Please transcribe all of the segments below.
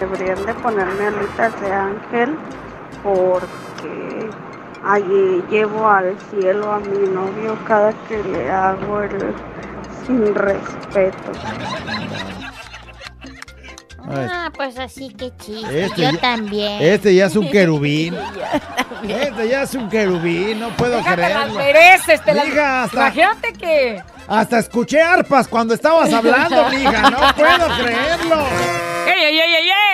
Deberían de ponerme alitas de ángel porque allí llevo al cielo a mi novio cada que le hago el sin respeto. Ah, pues así que chido. Este Yo ya- también. Este ya es un querubín. Este ya es un querubín, no puedo Te creerlo. mereces, te las... Mija, hasta- Imagínate que... Hasta escuché arpas cuando estabas hablando, mija. No puedo creerlo. ¡Ey, ey, ey, ey, ey!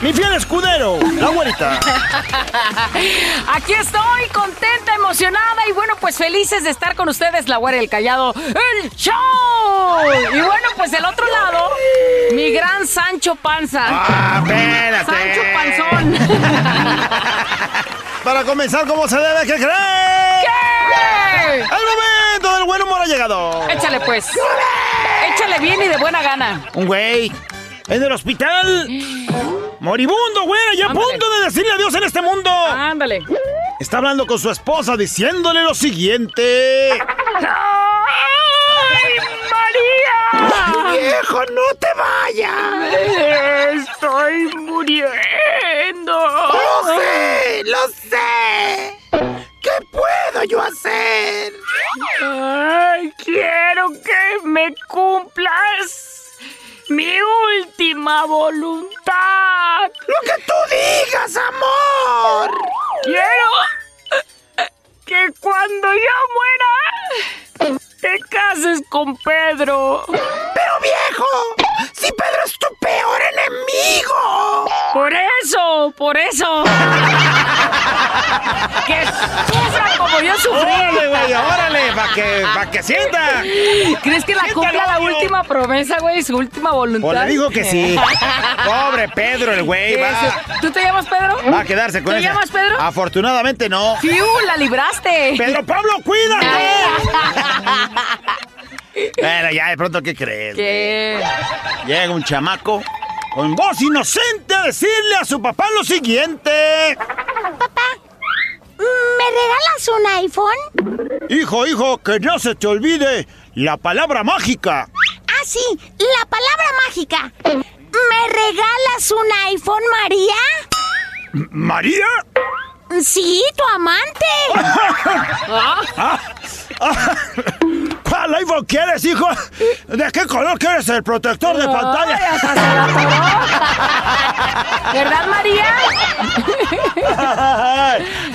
Mi fiel escudero, la güerita. Aquí estoy, contenta, emocionada y bueno, pues felices de estar con ustedes, la güera y el callado, el show. Y bueno, pues del otro lado, mi gran Sancho Panza. ¡Ah, espérate! Sancho Panzón. Para comenzar, ¿cómo se debe? ¿Qué creen? ¿Qué? El momento del buen humor ha llegado. Échale pues. Échale bien y de buena gana. Un güey en el hospital. Moribundo, güey, ya a punto de decirle adiós en este mundo. Ándale. Está hablando con su esposa diciéndole lo siguiente. ¡Ay, María! ¡Viejo, no te vayas! Estoy muriendo. ¡Lo sé! ¡Lo sé! ¿Qué puedo yo hacer? Ay, quiero que me cumplas mi última voluntad. ¡Lo que tú digas, amor! Quiero que cuando yo muera te cases con Pedro. ¡Pero viejo! ¡Si Pedro es tu peor enemigo! Por eso, por eso. que sufra como yo sufrí. ¡Órale, güey! ¡Órale! ¡Para que, pa' que sienta! ¿Crees que la cumpla la última promesa, güey? Su última voluntad. Pues le digo que sí. Pobre Pedro, el güey. ¿Tú te llamas Pedro? va a quedarse con ¿Te esa. llamas Pedro? Afortunadamente no. ¡Fiu! ¡La libraste! ¡Pedro Pablo, cuídate! Bueno, ya de pronto, ¿qué crees? ¿Qué? Llega un chamaco con voz inocente a decirle a su papá lo siguiente. ¿Me regalas un iPhone? Hijo, hijo, que no se te olvide la palabra mágica. Ah, sí, la palabra mágica. ¿Me regalas un iPhone, María? ¿María? Sí, tu amante. ¿Cuál iPhone quieres, hijo? ¿De qué color quieres el protector de pantalla? ¿Verdad, María?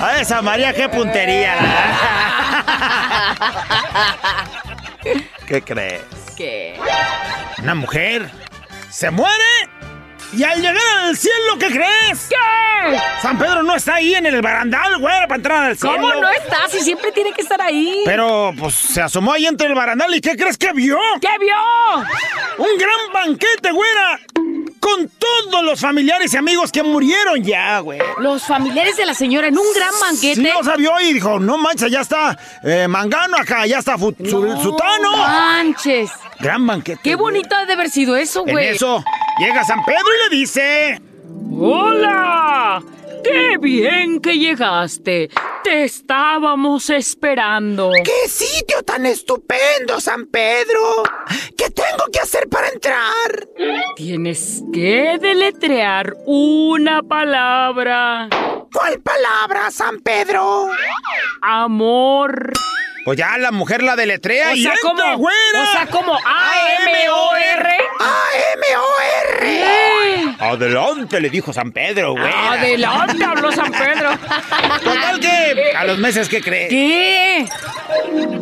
A esa María, qué puntería. ¿Qué crees? ¿Qué? Una mujer se muere y al llegar al cielo, ¿qué crees? ¿Qué? San Pedro no está ahí en el barandal, güey, para entrar al cielo. ¿Cómo no está? Si siempre tiene que estar ahí. Pero, pues, se asomó ahí entre el barandal y ¿qué crees que vio? ¿Qué vio? Un gran banquete, güera, con todos los familiares y amigos que murieron ya, güey. Los familiares de la señora en un gran banquete. Sí, o sea, vio y dijo, no manches, ya está eh, Mangano acá, ya está Sutano. Manches. Gran banquete. Qué bonito ha de haber sido eso, En güey. eso, llega San Pedro y le dice... ¡Hola! ¡Qué bien que llegaste! Te estábamos esperando. ¡Qué sitio tan estupendo, San Pedro! ¿Qué tengo que hacer para entrar? Tienes que deletrear una palabra. ¿Cuál palabra, San Pedro? Amor. Pues ya la mujer la deletrea O y sea, entra, como, güera. o sea, como A-M-O-R. A-M-O-R. Adelante, le dijo San Pedro, güey. Adelante, habló San Pedro. Total que a los meses, ¿qué cree? ¿Qué?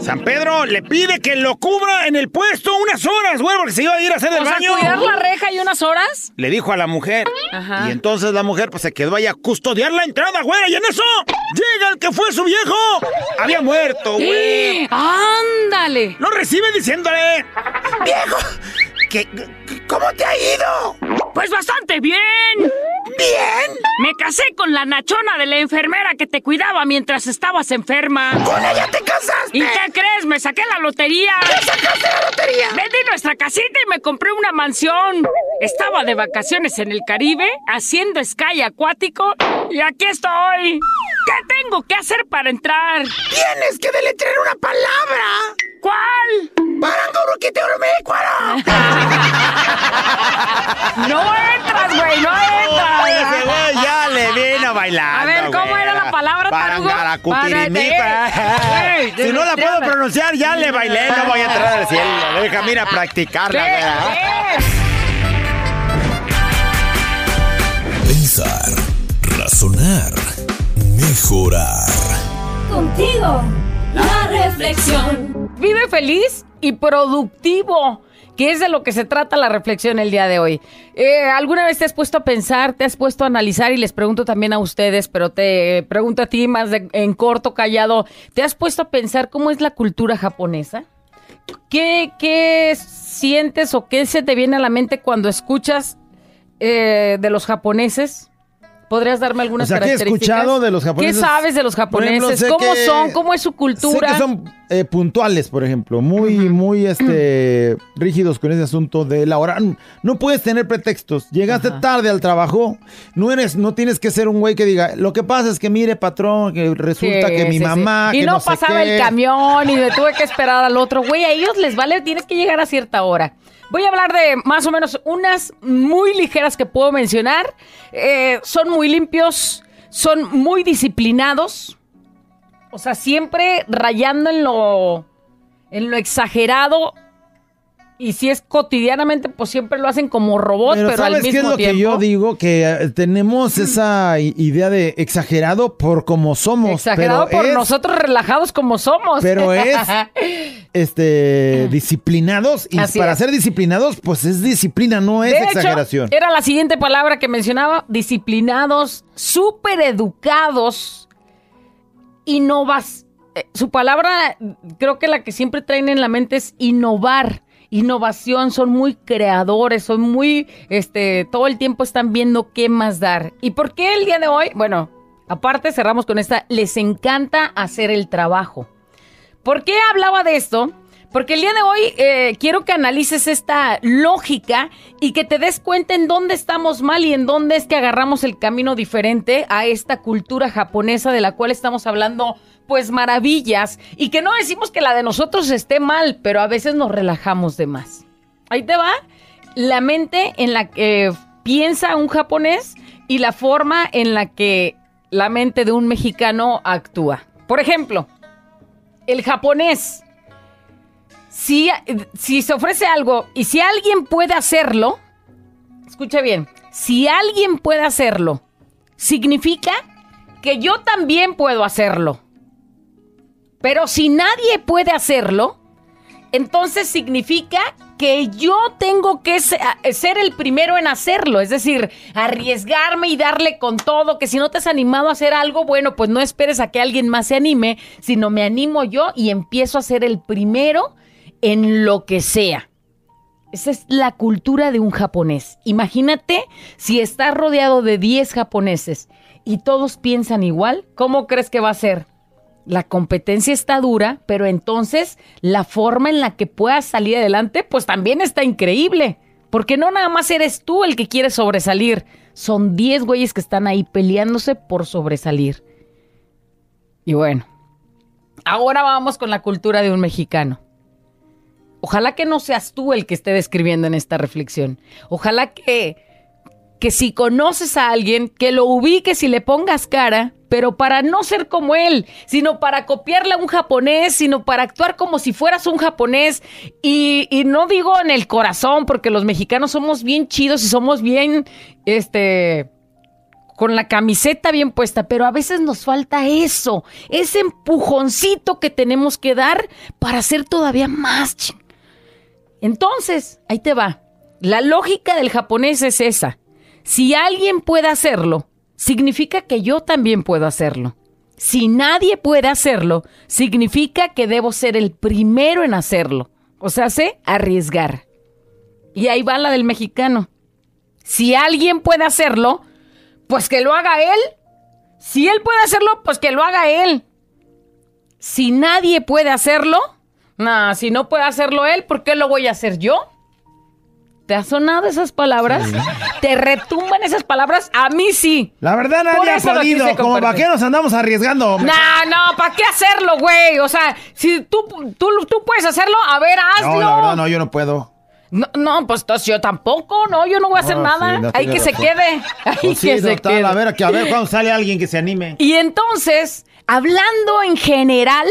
San Pedro le pide que lo cubra en el puesto unas horas, güey, porque se iba a ir a hacer el O sea, baño. cuidar la reja y unas horas. Le dijo a la mujer. Ajá. Y entonces la mujer pues se quedó ahí a custodiar la entrada, güey. Y en eso llega el que fue su viejo. Había muerto, güey. ¡Ándale! Lo recibe diciéndole, viejo, ¿qué, ¿cómo te ha ido? Pues bastante bien. Bien. Me casé con la nachona de la enfermera que te cuidaba mientras estabas enferma. Con ella te casaste. ¿Y qué crees? Me saqué la lotería. ¿Qué sacaste la lotería? Vendí nuestra casita y me compré una mansión. Estaba de vacaciones en el Caribe, haciendo sky acuático, y aquí estoy. ¿Qué tengo que hacer para entrar? Tienes que deletrear una palabra. ¿Cuál? Te No entras, güey, no entras. Güey ya le vino bailando. A ver, ¿cómo era la palabra, tarugo? Parangaracutirimipa. Para- Ey, Si no la puedo pronunciar, ya le bailé. No voy a entrar al cielo. Deja, mira, ¿Qué? practicarla. ¿verdad? ¿Qué? Pensar, razonar, mejorar. Contigo, la reflexión. Vive feliz y productivo, que es de lo que se trata la reflexión el día de hoy. Eh, ¿Alguna vez te has puesto a pensar, te has puesto a analizar y les pregunto también a ustedes, pero te pregunto a ti más de- en corto, callado, ¿te has puesto a pensar cómo es la cultura japonesa? ¿Qué, qué sientes o qué se te viene a la mente cuando escuchas eh, de los japoneses? ¿Podrías darme algunas O sea, ¿qué he características? escuchado de los japoneses? ¿Qué sabes de los ejemplo, japoneses? ¿Cómo que- son? ¿Cómo es su cultura? Sé que son eh, puntuales, por ejemplo, muy, muy este, rígidos con ese asunto de la hora. No puedes tener pretextos. Llegaste Ajá. tarde al trabajo, no eres, no tienes que ser un güey que diga, lo que pasa es que mire, patrón, que resulta Sí, que mi sí, sí. mamá, Y que no, no pasaba qué". el camión y me tuve que esperar al otro. Güey, a ellos les vale, tienes que llegar a cierta hora. Voy a hablar de más o menos unas muy ligeras que puedo mencionar. Eh, son muy limpios, son muy disciplinados. O sea, siempre rayando en lo, en lo exagerado. Y si es cotidianamente, pues siempre lo hacen como robot, pero, Pero al ¿sabes mismo qué es lo tiempo. que yo digo? Que eh, tenemos esa i- idea de exagerado por como somos. Exagerado pero por es- nosotros relajados como somos. Pero es este disciplinados y Así para es. ser disciplinados pues es disciplina, no es De hecho, exageración. era la siguiente palabra que mencionaba, disciplinados, súper educados, innovas. eh, Su palabra, creo que la que siempre traen en la mente es innovar, innovación, son muy creadores, son muy, este, todo el tiempo están viendo qué más dar. ¿Y por qué el día de hoy? Bueno, aparte cerramos con esta, les encanta hacer el trabajo. ¿Por qué hablaba de esto? Porque el día de hoy eh, quiero que analices esta lógica y que te des cuenta en dónde estamos mal y en dónde es que agarramos el camino diferente a esta cultura japonesa de la cual estamos hablando, pues maravillas, y que no decimos que la de nosotros esté mal, pero a veces nos relajamos de más. Ahí te va la mente en la que piensa un japonés y la forma en la que la mente de un mexicano actúa. Por ejemplo, el japonés, si, se ofrece algo y si alguien puede hacerlo, escucha bien, si alguien puede hacerlo, significa que yo también puedo hacerlo. Pero si nadie puede hacerlo, entonces significa que yo tengo que ser el primero en hacerlo, es decir, arriesgarme y darle con todo, que si no te has animado a hacer algo, bueno, pues no esperes a que alguien más se anime, sino me animo yo y empiezo a ser el primero en lo que sea. Esa es la cultura de un japonés. Imagínate si estás rodeado de 10 japoneses y todos piensan igual, ¿cómo crees que va a ser? La competencia está dura, pero entonces la forma en la que puedas salir adelante, pues también está increíble. Porque no nada más eres tú el que quiere sobresalir. Son 10 güeyes que están ahí peleándose por sobresalir. Y bueno, ahora vamos con la cultura de un mexicano. Ojalá que no seas tú el que esté describiendo en esta reflexión. Ojalá que, que si conoces a alguien, que lo ubiques y le pongas cara, pero para no ser como él, sino para copiarle a un japonés, sino para actuar como si fueras un japonés. Y, y no digo en el corazón, porque los mexicanos somos bien chidos y somos bien, este, con la camiseta bien puesta, pero a veces nos falta eso, ese empujoncito que tenemos que dar para ser todavía más ching. Entonces, ahí te va. La lógica del japonés es esa. Si alguien puede hacerlo, significa que yo también puedo hacerlo. Si nadie puede hacerlo, significa que debo ser el primero en hacerlo. O sea, sé arriesgar. Y ahí va la del mexicano. Si alguien puede hacerlo, pues que lo haga él. Si él puede hacerlo, pues que lo haga él. Si nadie puede hacerlo, nah, si no puede hacerlo él, ¿por qué lo voy a hacer yo? ¿Te ha sonado esas palabras? ¿Te retumban esas palabras? A mí sí. La verdad nadie ha podido. Como vaqueros andamos arriesgando. No, no, ¿para qué hacerlo, güey? O sea, si tú, tú, tú puedes hacerlo, a ver, hazlo. No, la verdad no, yo no puedo. No, no, pues entonces yo tampoco, no, yo no voy a hacer No, nada. sí, Hay que se quede. Hay Pues sí, que se quede. a ver, que a ver cuando sale alguien que se anime. Y entonces, hablando en general,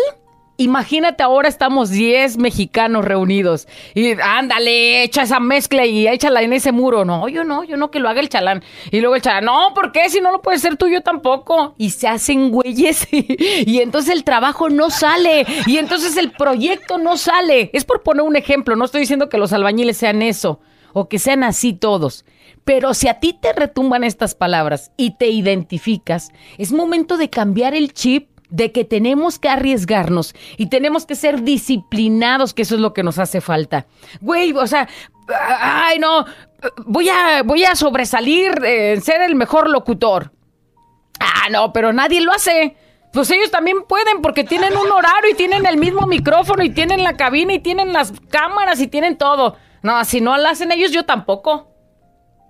imagínate ahora estamos 10 mexicanos reunidos. Y ándale, echa esa mezcla y échala en ese muro. No, yo no, yo no que lo haga el chalán. Y luego el chalán, no, ¿por qué? Si no lo puede ser tú, yo tampoco. Y se hacen güeyes. y entonces el trabajo no sale. Y entonces el proyecto no sale. Es por poner un ejemplo, no estoy diciendo que los albañiles sean eso. O que sean así todos. Pero si a ti te retumban estas palabras y te identificas, es momento de cambiar el chip de que tenemos que arriesgarnos y tenemos que ser disciplinados, que eso es lo que nos hace falta. Güey, o sea, ay no, voy a, voy a sobresalir en ser el mejor locutor. Ah, no, pero nadie lo hace. Pues ellos también pueden porque tienen un horario y tienen el mismo micrófono y tienen la cabina y tienen las cámaras y tienen todo. No, si no lo hacen ellos, yo tampoco.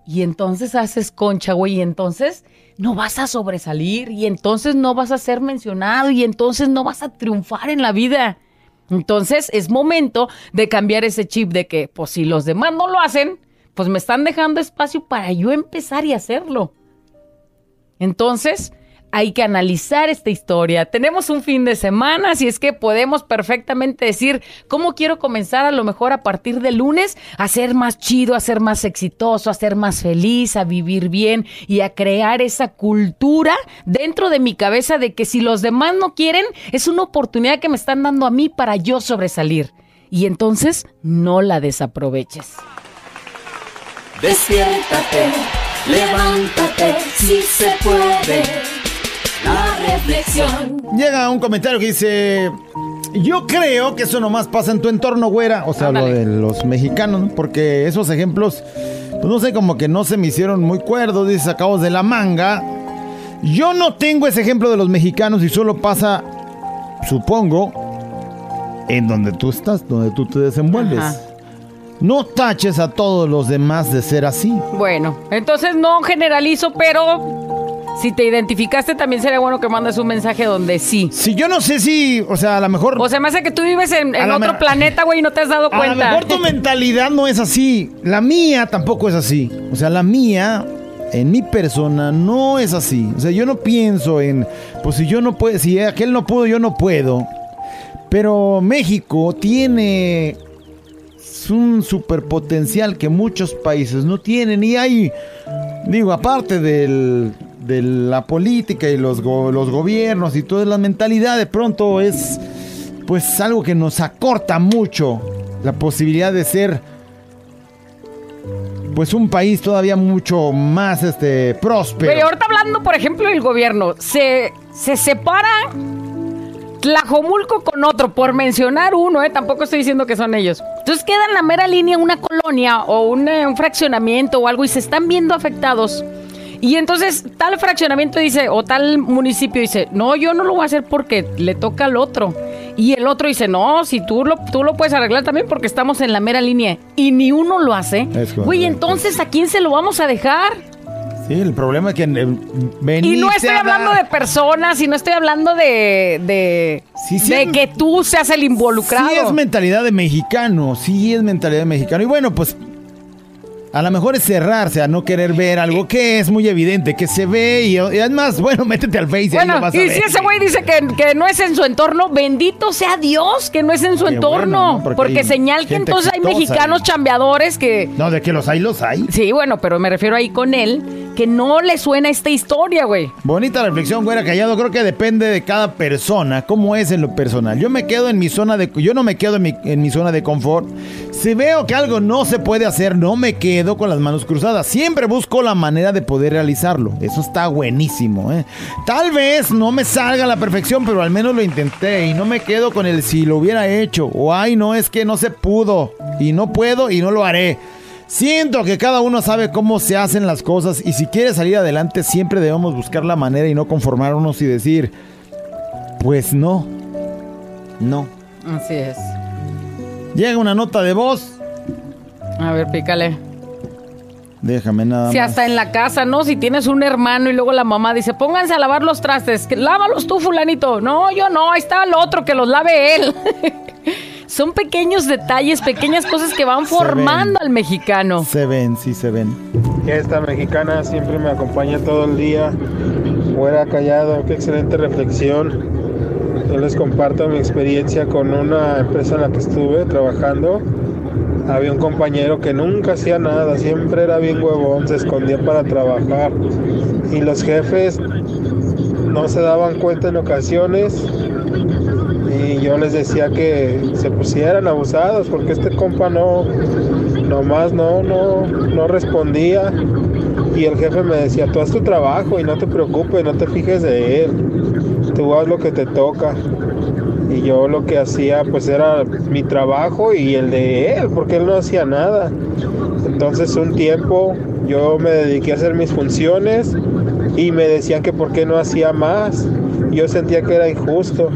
Y entonces haces concha, güey, y entonces no vas a sobresalir, y entonces no vas a ser mencionado, y entonces no vas a triunfar en la vida. Entonces es momento de cambiar ese chip de que, pues si los demás no lo hacen, pues me están dejando espacio para yo empezar y hacerlo. Entonces, hay que analizar esta historia. Tenemos un fin de semana, así es que podemos perfectamente decir cómo quiero comenzar a lo mejor a partir de lunes a ser más chido, a ser más exitoso, a ser más feliz, a vivir bien y a crear esa cultura dentro de mi cabeza de que si los demás no quieren, es una oportunidad que me están dando a mí para yo sobresalir. Y entonces no la desaproveches. Despiértate, levántate, si se puede. La reflexión. Llega un comentario que dice: Yo creo que eso nomás pasa en tu entorno, güera. O sea, lo de los mexicanos, ¿no? porque esos ejemplos, pues no sé, como que no se me hicieron muy cuerdos, dice, sacados de la manga. Yo no tengo ese ejemplo de los mexicanos y solo pasa, supongo, en donde tú estás, donde tú te desenvuelves. Ajá. No taches a todos los demás de ser así. Bueno, entonces no generalizo, pero si te identificaste también sería bueno que mandes un mensaje donde sí. Si yo no sé si, o sea, a lo mejor... O sea, me hace que tú vives en, otro planeta, güey, y no te has dado A lo cuenta. mejor tu mentalidad no es así. La mía tampoco es así. O sea, la mía, en mi persona, no es así. O sea, yo no pienso en, pues si yo no puedo, si aquel no pudo, yo no puedo. Pero México tiene un superpotencial que muchos países no tienen. Y hay, digo, aparte del, de la política y los, go- los gobiernos y toda la mentalidad, de pronto es pues algo que nos acorta mucho la posibilidad de ser pues un país todavía mucho más este próspero. Güey, ahorita hablando, por ejemplo, del gobierno, se, se separa Tlajomulco con otro, por mencionar uno, ¿eh? Tampoco estoy diciendo que son ellos. Entonces queda en la mera línea una colonia o una- un fraccionamiento o algo y se están viendo afectados. Y entonces tal fraccionamiento dice, o tal municipio dice, no, yo no lo voy a hacer porque le toca al otro. Y el otro dice, no, si tú lo, tú lo puedes arreglar también porque estamos en la mera línea. Y ni uno lo hace. Güey, entonces, ¿a quién se lo vamos a dejar? Sí, el problema es que eh, Y no estoy hablando de personas, y no estoy hablando de, de, Sí, sí de es- que tú seas el involucrado. Sí es mentalidad de mexicano, sí es mentalidad de mexicano. Y bueno, pues A lo mejor es cerrarse a no querer ver algo que es muy evidente, que se ve y, y además, bueno, métete al Face y ahí lo vas a y ver. si ese güey dice que, que no es en su entorno, bendito sea Dios que no es en su Qué entorno. bueno, ¿no? Porque porque señal que entonces hay mexicanos ahí. chambeadores que... No, de que los hay, los hay. Sí, bueno, pero me refiero ahí con él, que no le suena esta historia, güey. Bonita reflexión, güera callado. Creo que depende de cada persona, cómo es en lo personal. Yo me quedo en mi zona de, yo no me quedo en mi, en mi zona de confort. Si veo que algo no se puede hacer, no me quedo con las manos cruzadas. Siempre busco la manera de poder realizarlo. Eso está buenísimo, ¿eh? Tal vez no me salga a la perfección, pero al menos lo intenté y no me quedo con el si lo hubiera hecho o ay, no es que no se pudo y no puedo y no lo haré. Siento que cada uno sabe cómo se hacen las cosas y si quiere salir adelante siempre debemos buscar la manera y no conformarnos y decir, pues no, no. Así es. Llega una nota de voz, A ver, pícale. déjame nada Si más. hasta en la casa, ¿no? Si tienes un hermano y luego la mamá dice, pónganse a lavar los trastes, que lávalos tú, fulanito. No, yo no, ahí está el otro, que los lave él. Son pequeños detalles, pequeñas cosas que van formando al mexicano. Se ven, sí se ven. Esta mexicana siempre me acompaña todo el día. Fuera callado, qué excelente reflexión. Yo les comparto mi experiencia con una empresa en la que estuve trabajando. Había un compañero que nunca hacía nada, siempre era bien huevón, se escondía para trabajar. Y los jefes no se daban cuenta en ocasiones yo les decía que se pusieran abusados porque este compa no nomás no no no respondía. Y el jefe me decía tú haz tu trabajo y no te preocupes no te fijes de él. Tú haz lo que te toca. Y yo lo que hacía pues era mi trabajo y el de él porque él no hacía nada. Entonces un tiempo yo me dediqué a hacer mis funciones y me decían que por qué no hacía más. Yo sentía que era injusto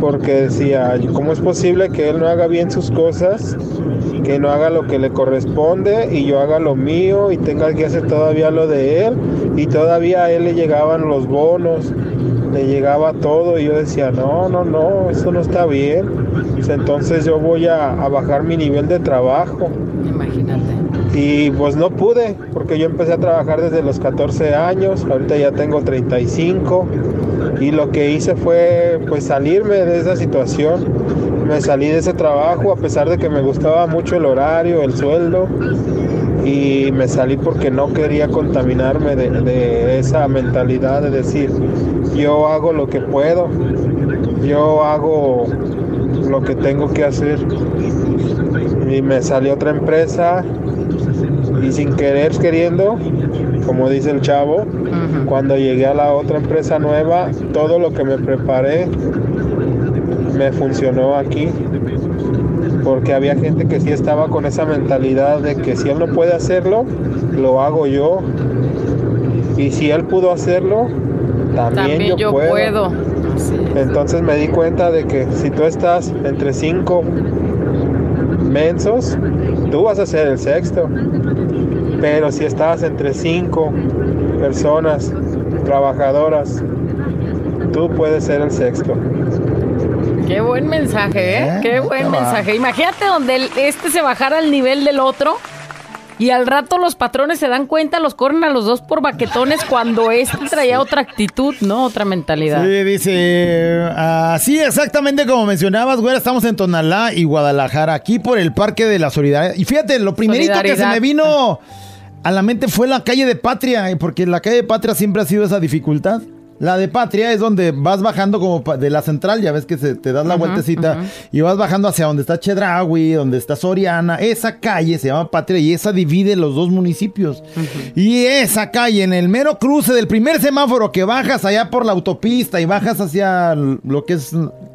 porque decía, ¿cómo es posible que él no haga bien sus cosas? Que no haga lo que le corresponde y yo haga lo mío y tenga que hacer todavía lo de él y todavía a él le llegaban los bonos, le llegaba todo y yo decía, no, no, no, eso no está bien. Entonces yo voy a, a bajar mi nivel de trabajo. Imagínate. Y pues no pude, porque yo empecé a trabajar desde los 14 años, ahorita ya tengo 35 y lo que hice fue pues salirme de esa situación. Me salí de ese trabajo a pesar de que me gustaba mucho el horario, el sueldo y me salí porque no quería contaminarme de, esa mentalidad de decir yo hago lo que puedo, yo hago lo que tengo que hacer y me salió otra empresa y sin querer queriendo, como dice el chavo, cuando llegué a la otra empresa nueva, todo lo que me preparé me funcionó aquí. Porque había gente que sí estaba con esa mentalidad de que si él no puede hacerlo, lo hago yo. Y si él pudo hacerlo, también, También yo puedo. Entonces me di cuenta de que si tú estás entre cinco mensos, tú vas a ser el sexto. Pero si estás entre cinco personas trabajadoras, tú puedes ser el sexto. Qué buen mensaje, ¿eh? ¿Eh? Qué buen mensaje. Imagínate donde el- este se bajara al nivel del otro y al rato los patrones se dan cuenta, los corren a los dos por baquetones cuando este traía otra actitud, ¿no? Otra mentalidad. Sí, dice, así exactamente como mencionabas, güera, estamos en Tonalá y Guadalajara, aquí por el Parque de la Solidaridad. Y fíjate, lo primerito que se me vino a la mente fue la calle de Patria, eh, porque la calle de Patria siempre ha sido esa dificultad. La de Patria es donde vas bajando como de la central, ya ves que se, te das la vueltecita y vas bajando hacia donde está Chedraui, donde está Soriana. Esa calle se llama Patria y esa divide los dos municipios. Y esa calle, en el mero cruce del primer semáforo que bajas allá por la autopista y bajas hacia lo que es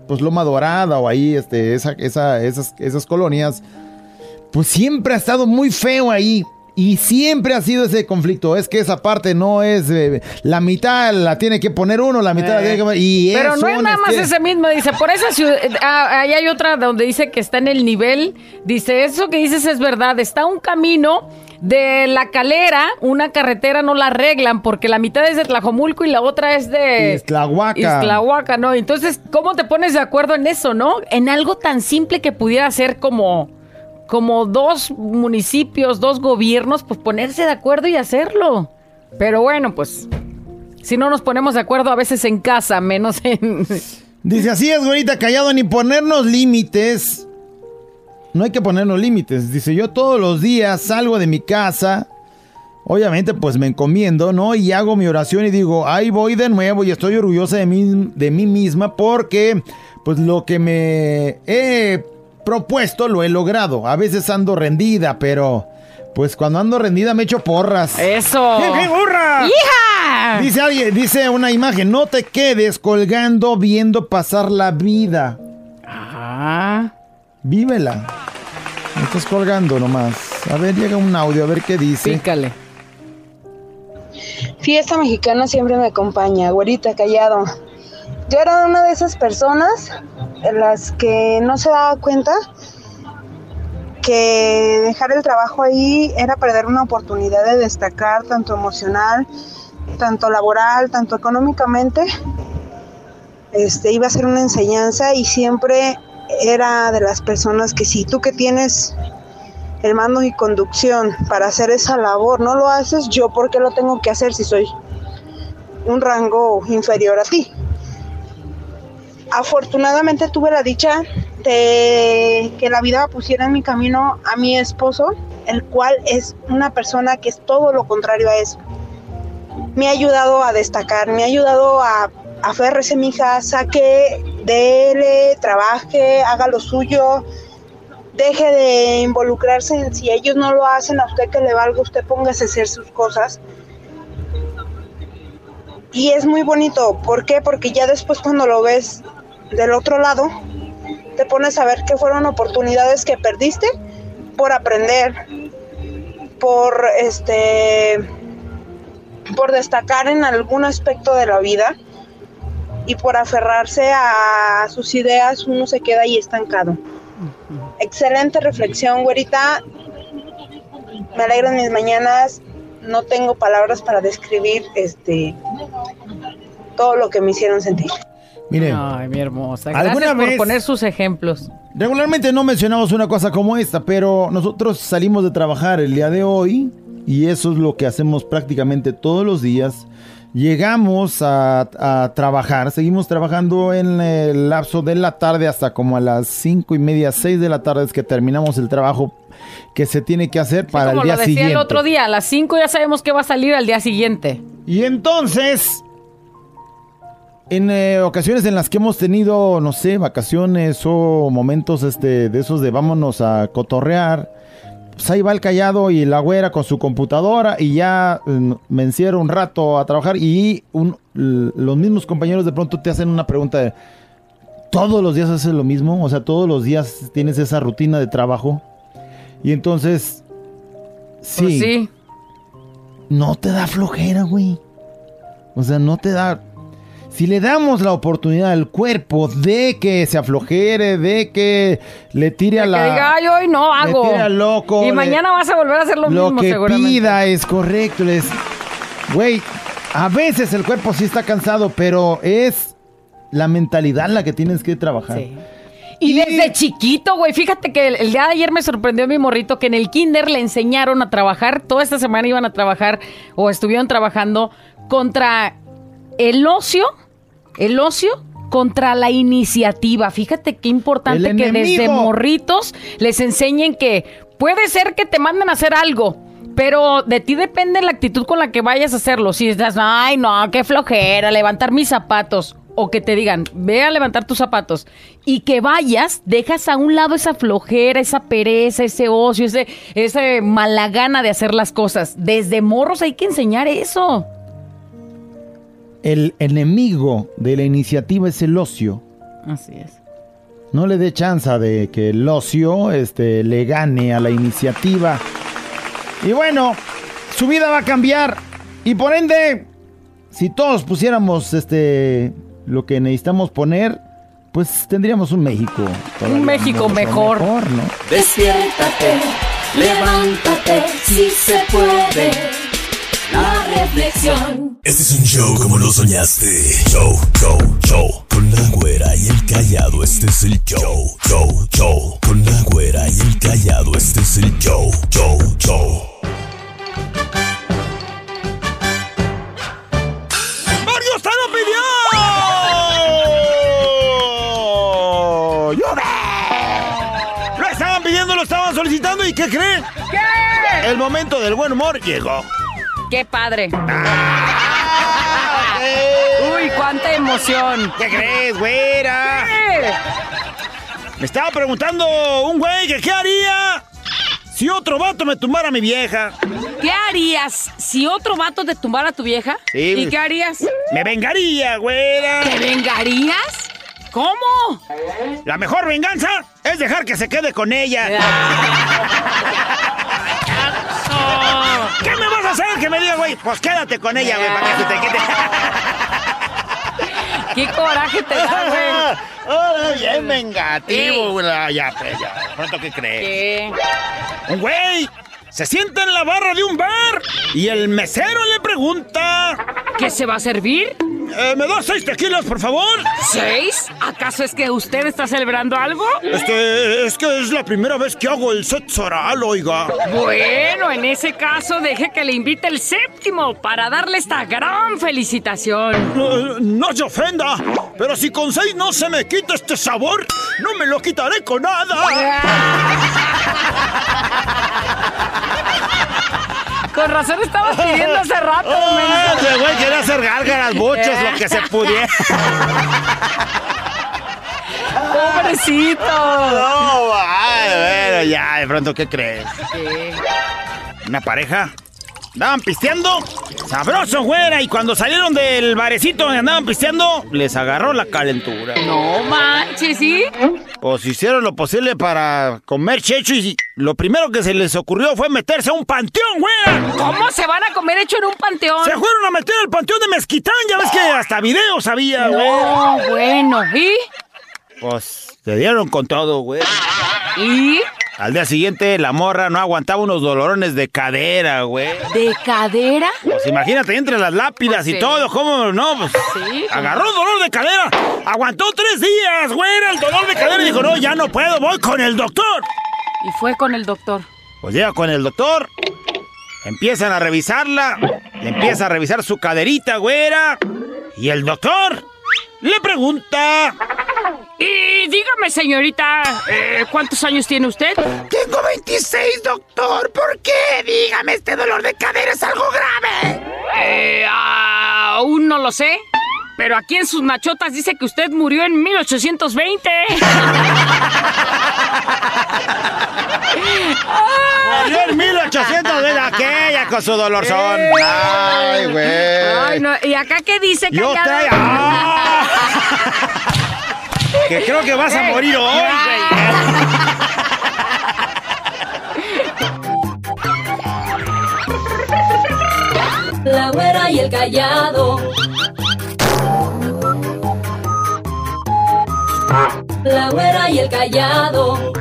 pues Loma Dorada o ahí, este, esa, esa, esas, esas colonias, pues siempre ha estado muy feo ahí. Y siempre ha sido ese conflicto. Es que esa parte no es. eh, la mitad la tiene que poner uno, la mitad la tiene que poner. Y Pero es no es nada más este, ese mismo, dice, por esa ciudad, eh, ah, ahí hay otra donde dice que está en el nivel, dice, eso que dices es verdad, está un camino de la calera, una carretera no la arreglan porque la mitad es de Tlajomulco y la otra es de... Iztlahuaca. Iztlahuaca, ¿no? Entonces, ¿cómo te pones de acuerdo en eso, no? En algo tan simple que pudiera ser como como dos municipios, dos gobiernos, pues ponerse de acuerdo y hacerlo. Pero bueno, pues si no nos ponemos de acuerdo a veces en casa, menos en... Dice, así es, güerita, callado, ni ponernos límites. No hay que ponernos límites. Dice, yo todos los días salgo de mi casa. Obviamente, pues me encomiendo, ¿no? Y hago mi oración y digo, ahí voy de nuevo y estoy orgullosa de mí, de mí misma porque, pues lo que me he propuesto lo he logrado. A veces ando rendida, pero, pues cuando ando rendida me echo porras. ¡Eso! ¡Qué burra! ¡Hija! Dice alguien, dice una imagen, no te quedes colgando viendo pasar la vida. Ah. Vívela. No estás colgando nomás. A ver, llega un audio, a ver qué dice. Pícale. Fiesta mexicana siempre me acompaña, güerita, callado. Yo era una de esas personas en las que no se daba cuenta que dejar el trabajo ahí era perder una oportunidad de destacar tanto emocional, tanto laboral, tanto económicamente. Este iba a ser una enseñanza y siempre era de las personas que si tú que tienes el mando y conducción para hacer esa labor no lo haces, yo por qué lo tengo que hacer si soy un rango inferior a ti. Afortunadamente tuve la dicha de que la vida pusiera en mi camino a mi esposo, el cual es una persona que es todo lo contrario a eso. Me ha ayudado a destacar, me ha ayudado a aférrese mi hija, saque, dele, trabaje, haga lo suyo, deje de involucrarse en si ellos no lo hacen a usted que le valga, usted póngase a hacer sus cosas. Y es muy bonito, ¿por qué? Porque ya después cuando lo ves del otro lado, te pones a ver que fueron oportunidades que perdiste por aprender, por este por destacar en algún aspecto de la vida y por aferrarse a sus ideas uno se queda ahí estancado. Excelente reflexión, güerita. Me alegran mis mañanas. No tengo palabras para describir este todo lo que me hicieron sentir. Miren, Ay, mi hermosa. ¿Alguna Gracias por vez- poner sus ejemplos. regularmente no mencionamos una cosa como esta, pero nosotros salimos de trabajar el día de hoy y eso es lo que hacemos prácticamente todos los días. Llegamos a, a trabajar, seguimos trabajando en el lapso de la tarde hasta como a las cinco y media, seis de la tarde es que terminamos el trabajo que se tiene que hacer para Como el día lo decía siguiente. el otro día, a las 5 ya sabemos que va a salir al día siguiente. Y entonces, en eh, ocasiones en las que hemos tenido, no sé, vacaciones o momentos este, de esos de vámonos a cotorrear, pues ahí va el callado y la güera con su computadora y ya mm, me encierro un rato a trabajar y un- los mismos compañeros de pronto te hacen una pregunta de, ¿todos los días haces lo mismo? O sea, todos los días tienes esa rutina de trabajo. Y entonces, sí, Pues sí. no te da flojera, güey. O sea, no te da... Si le damos la oportunidad al cuerpo de que se aflojere, de que le tire a Que la... diga, ay, hoy no le hago. tire al loco. y le- mañana vas a volver a hacer lo, lo mismo, que seguramente. pida es correcto. Les... Güey, a veces el cuerpo sí está cansado, pero es la mentalidad la que tienes que trabajar. Sí. Y desde chiquito, güey, fíjate que el, el día de ayer me sorprendió mi morrito que en el kinder le enseñaron a trabajar, toda esta semana iban a trabajar o estuvieron trabajando contra el ocio, el ocio contra la iniciativa. Fíjate qué importante El que desde morritos les enseñen que puede ser que te manden a hacer algo. Pero de ti depende la actitud con la que vayas a hacerlo. Si estás, ay, no, qué flojera, levantar mis zapatos. O que te digan, ve a levantar tus zapatos. Y que vayas, dejas a un lado esa flojera, esa pereza, ese ocio, ese, ese mala gana de hacer las cosas. Desde morros hay que enseñar eso. El enemigo de la iniciativa es el ocio. Así es. No le dé chance de que el ocio este, le gane a la iniciativa. Y bueno, su vida va a cambiar. Y por ende, si todos pusiéramos este lo que necesitamos poner, pues tendríamos un México. todavía México mejor. ¿no? Despiértate, levántate, si se puede. La reflexión. Este es un show como lo soñaste. Show, show, show. Con la güera y el callado, este es el show, show, show. Con la güera y el callado, este es el show, show, show. ¡Mario está lo pidió! Lo estaban pidiendo, lo estaban solicitando y ¿qué creen? ¿Qué? El momento del buen humor llegó. ¡Qué padre! ¡Uy, cuánta emoción! ¿Qué crees, güera? Me estaba preguntando un güey que qué haría si otro vato me tumbara a mi vieja. ¿Qué harías si otro vato te tumbara a tu vieja? Sí. ¿Y qué harías? Me vengaría, güera. ¿Te vengarías? ¿Cómo? La mejor venganza es dejar que se quede con ella. ¿Qué vas a? Que me diga, güey, pues quédate con ella, güey, para que se te quite. ¡Qué coraje te da, güey! Ahora bien vengativo, güey. Ya, pues, ya. ¿Pronto qué crees? ¿Qué? Un güey se sienta en la barra de un bar y el mesero le pregunta... ¿Qué se va a servir? Eh, ¿Me das seis tequilas, por favor? ¿Seis? ¿Acaso es que usted está celebrando algo? Este, es que es la primera vez que hago el sexo oral, oiga. Bueno, en ese caso, deje que le invite el séptimo para darle esta gran felicitación. No, no se ofenda, pero si con seis no se me quita este sabor, no me lo quitaré con nada. Con razón estabas pidiendo hace rato, menso. Ese güey quería hacer gárgaras muchas, lo que se pudiera. Pobrecito. No, ay, bueno, ya, de pronto, ¿qué crees? Una pareja. Andaban pisteando. Sabroso, güera. Y cuando salieron del barecito donde andaban pisteando, les agarró la calentura. No manches, ¿sí? Pues hicieron lo posible para comer checho y lo primero que se les ocurrió fue meterse a un panteón, güera. ¿Cómo se van a comer hecho en un panteón? Se fueron a meter al panteón de Mezquitán. Ya ves que hasta videos había, güey. No, bueno. ¿Y? Pues se dieron con todo, güey. ¿Y? Al día siguiente, la morra no aguantaba unos dolorones de cadera, güey. ¿De cadera? Pues imagínate, entre las lápidas y todo, ¿cómo no? Pues Sí. agarró dolor de cadera. Aguantó tres días, güera, el dolor de cadera y dijo, no, ya no puedo, voy con el doctor. Y fue con el doctor. Pues llega con el doctor, empiezan a revisarla, le empieza a revisar su caderita, güera. Y el doctor le pregunta... Y dígame, señorita, eh, ¿cuántos años tiene usted? Tengo 26, doctor. ¿Por qué? Dígame, este dolor de cadera es algo grave. Eh, aún no lo sé. Pero aquí en sus machotas dice que usted murió en 1820. Murió en 1800 de aquella con su dolorzón. Ay, güey. No, ¿Y acá qué dice, Yo callado? traigo. ¡Ah! que creo que vas a morir hoy, güey. La güera y el callado. La güera y el callado.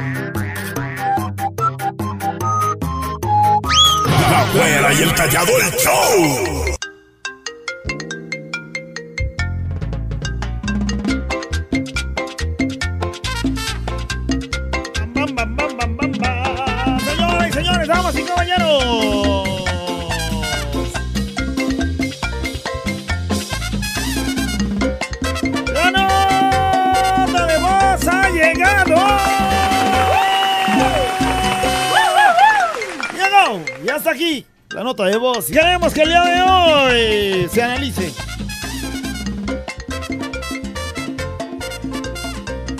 La güera y el callado, el show. Bam, bam, bam, bam, bam, bam. Señores y señores, damas y caballeros. Está aquí. La nota de voz. Queremos que el día de hoy se analice.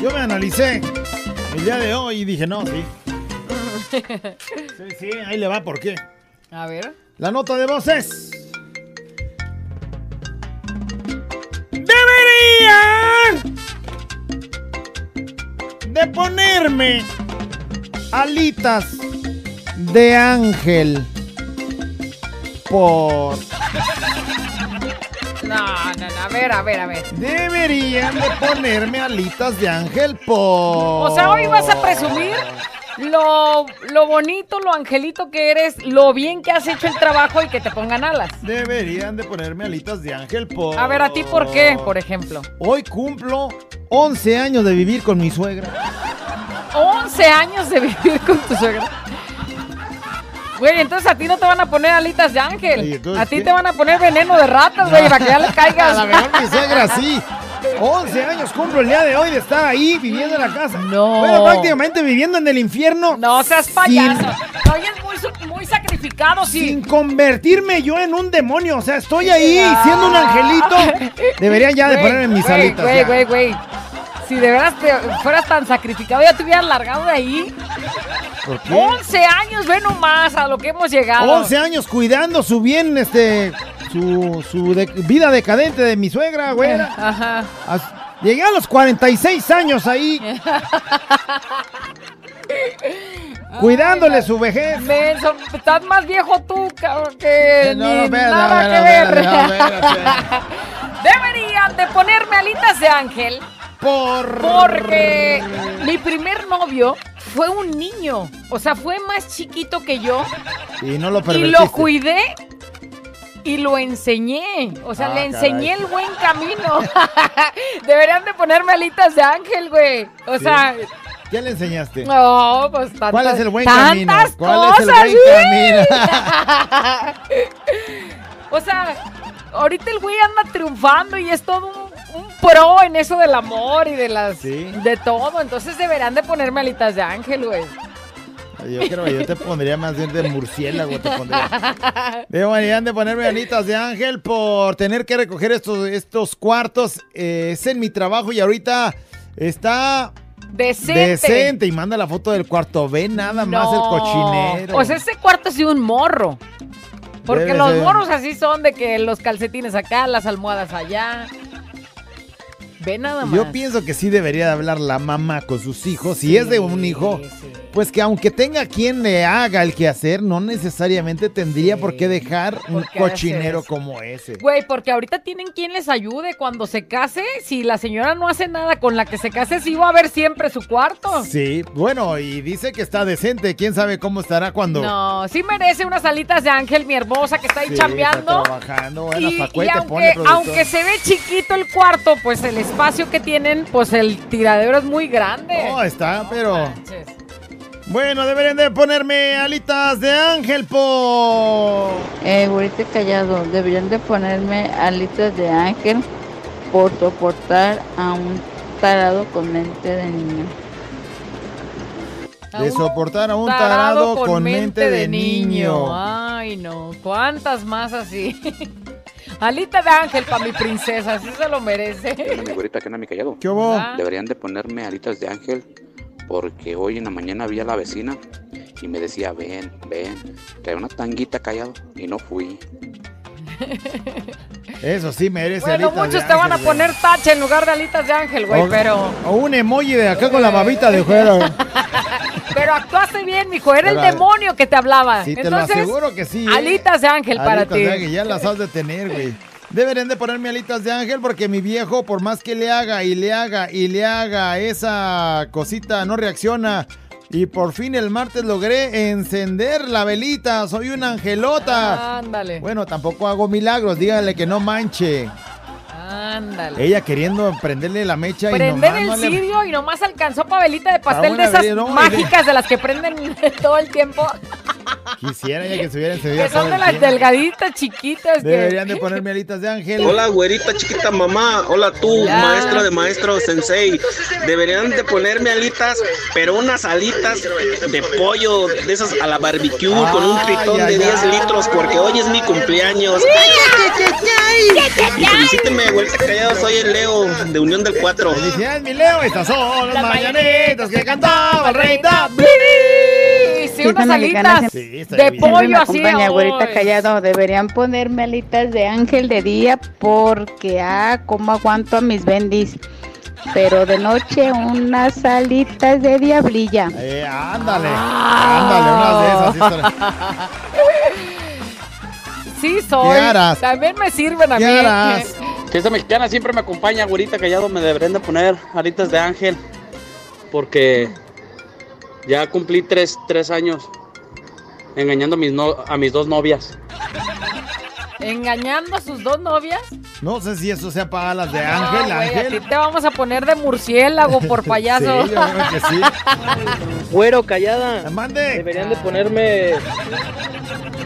Yo me analicé el día de hoy y dije, no, sí. Sí, sí, ahí le va, ¿por qué? A ver. La nota de voz es... ¡Deberían de ponerme alitas de ángel por... No, no, no. A ver, a ver, a ver. Deberían de ponerme alitas de ángel por... O sea, hoy vas a presumir lo, lo bonito, lo angelito que eres, lo bien que has hecho el trabajo y que te pongan alas. Deberían de ponerme alitas de ángel por... A ver, ¿a ti por qué, por ejemplo? Hoy cumplo 11 años de vivir con mi suegra. 11 11 años de vivir con tu suegra. Güey, entonces a ti no te van a poner alitas de ángel. A ti te van a poner veneno de ratas, güey, para que ya le A caigas. la mejor mi suegra sí. 11 años cumplo el día de hoy de estar ahí viviendo en la casa. No. Bueno, prácticamente viviendo en el infierno. No seas sin- payaso. Oye, es muy, muy sacrificado, sí. Sin convertirme yo en un demonio. O sea, estoy ahí siendo un angelito. Deberían ya de Güey, ponerme mis alitas. Güey, güey, güey. Si de veras te fueras tan sacrificado, ya te hubieras largado de ahí. ¿Por qué? 11 años, ve nomás a lo que hemos llegado. 11 años cuidando su bien, este, su, su de- vida decadente de mi suegra, güey. Ajá. As- Llegué a los 46 años ahí, cuidándole su vejez. Menso, estás más viejo tú, cabrón, que No, ni no, nada que ver. Deberían de ponerme alitas de ángel Por... porque mi primer novio fue un niño. O sea, fue más chiquito que yo Y no lo y pervertiste. lo cuidé y lo enseñé. O sea, Ah, le enseñé caray. el buen camino. Deberían de ponerme alitas de ángel, güey. O Sí. sea, ¿Qué le enseñaste? no, pues tantas, ¿Cuál es el buen camino? ¿Cuál es el cosas, buen sí. camino? O sea, ahorita el güey anda triunfando y es todo un pro en eso del amor y de las Sí. de todo. Entonces deberán de ponerme alitas de ángel, güey. Yo creo que yo te pondría más bien de murciélago, te pondría. Deberían de ponerme anitas de ángel por tener que recoger estos, estos cuartos. Eh, es en mi trabajo y ahorita está Decente. decente. Y manda la foto del cuarto. Ve nada más el cochinero. Sea, ese cuarto de un morro. Porque Debe los ser. morros así son de que los calcetines acá, las almohadas allá. Ve nada más. Yo pienso que sí debería de hablar la mamá con sus hijos. Si es de un hijo, sí. pues que aunque tenga quien le haga el quehacer, no necesariamente tendría Sí. por qué dejar un ¿Por qué hacer cochinero como ese. Güey, porque ahorita tienen quien les ayude cuando se case. Si la señora no hace nada con la que se case, sí va a ver siempre su cuarto. Sí, bueno, y dice que está decente. ¿Quién sabe cómo estará cuando No, sí merece unas alitas de ángel, mi hermosa, que está ahí chambeando. está trabajando. Bueno, Y, y pone, aunque, aunque se ve chiquito el cuarto, pues el espacio que tienen, pues el tiradero es muy grande. No, está, pero... Manches. Bueno, deberían de ponerme alitas de ángel por... Eh, güerita callado, deberían de ponerme alitas de ángel por soportar a un tarado con mente de niño. De soportar a un tarado con mente de niño. Ay, no. ¿Cuántas más así? Alita de ángel para mi princesa, así se lo merece. Mi güerita, que anda mi callado. ¿Qué hubo? Ah. Deberían de ponerme alitas de ángel porque hoy en la mañana vi a la vecina y me decía, ven, ven, trae una tanguita callado y no fui. Eso sí merece Bueno, alitas de muchos te van a güey. poner tache en lugar de alitas de ángel, güey, O- pero... O un emoji de acá con la babita de fuera. Pero actuaste bien, mijo. Era el demonio que te hablaba. Sí, te Entonces, lo aseguro que sí. ¿eh? alitas de ángel para ti. de ángel, ya las has de tener, güey. Deberían de ponerme alitas de ángel porque mi viejo, por más que le haga y le haga y le haga esa cosita, no reacciona. Y por fin el martes logré encender la velita. Soy una angelota. Ándale. Bueno, tampoco hago milagros. Dígale que no manche. Ándale. Ella queriendo prenderle la mecha y Prender nomás el no le- cirio y nomás alcanzó pabelita de pastel una de esas velita, no, y mágicas de las que prenden todo el tiempo. Quisiera ella que se hubiera encendido Que son de las tiempo. delgaditas chiquitas. que- Deberían de ponerme alitas de ángel. Hola, güerita chiquita mamá. Hola tú, Ya. maestra de maestro sensei. Deberían de ponerme alitas, pero unas alitas de pollo, de esas a la barbecue, con un pitón ay, de 10 ay. litros, porque hoy es mi cumpleaños. Y felicíteme, güerita callado, soy el Leo de Unión del 4. Felicidades, mi Leo. Estas son las mañanitas que cantaba el rey David. Sí, unas alitas Sí, de bien. Siempre pollo me así. acompaña, güerita ay. callado. Deberían ponerme alitas de ángel de día porque, ah, cómo aguanto a mis bendis. Pero de noche unas alitas de diablilla. Eh, ándale, ándale, unas de esas. sí soy. ¿Qué harás? También me sirven a ¿Qué mí. harás? Esta mexicana siempre me acompaña, güerita callado, me deberían de poner alitas de ángel, porque ya cumplí tres, tres años engañando a mis, no- a mis dos novias. ¿Engañando a sus dos novias? No sé si eso sea para las de No, Ángel, a Ángel. ti te vamos a poner de murciélago por payaso. Sí, yo creo que sí. Güero, callada. Mande. Deberían de ponerme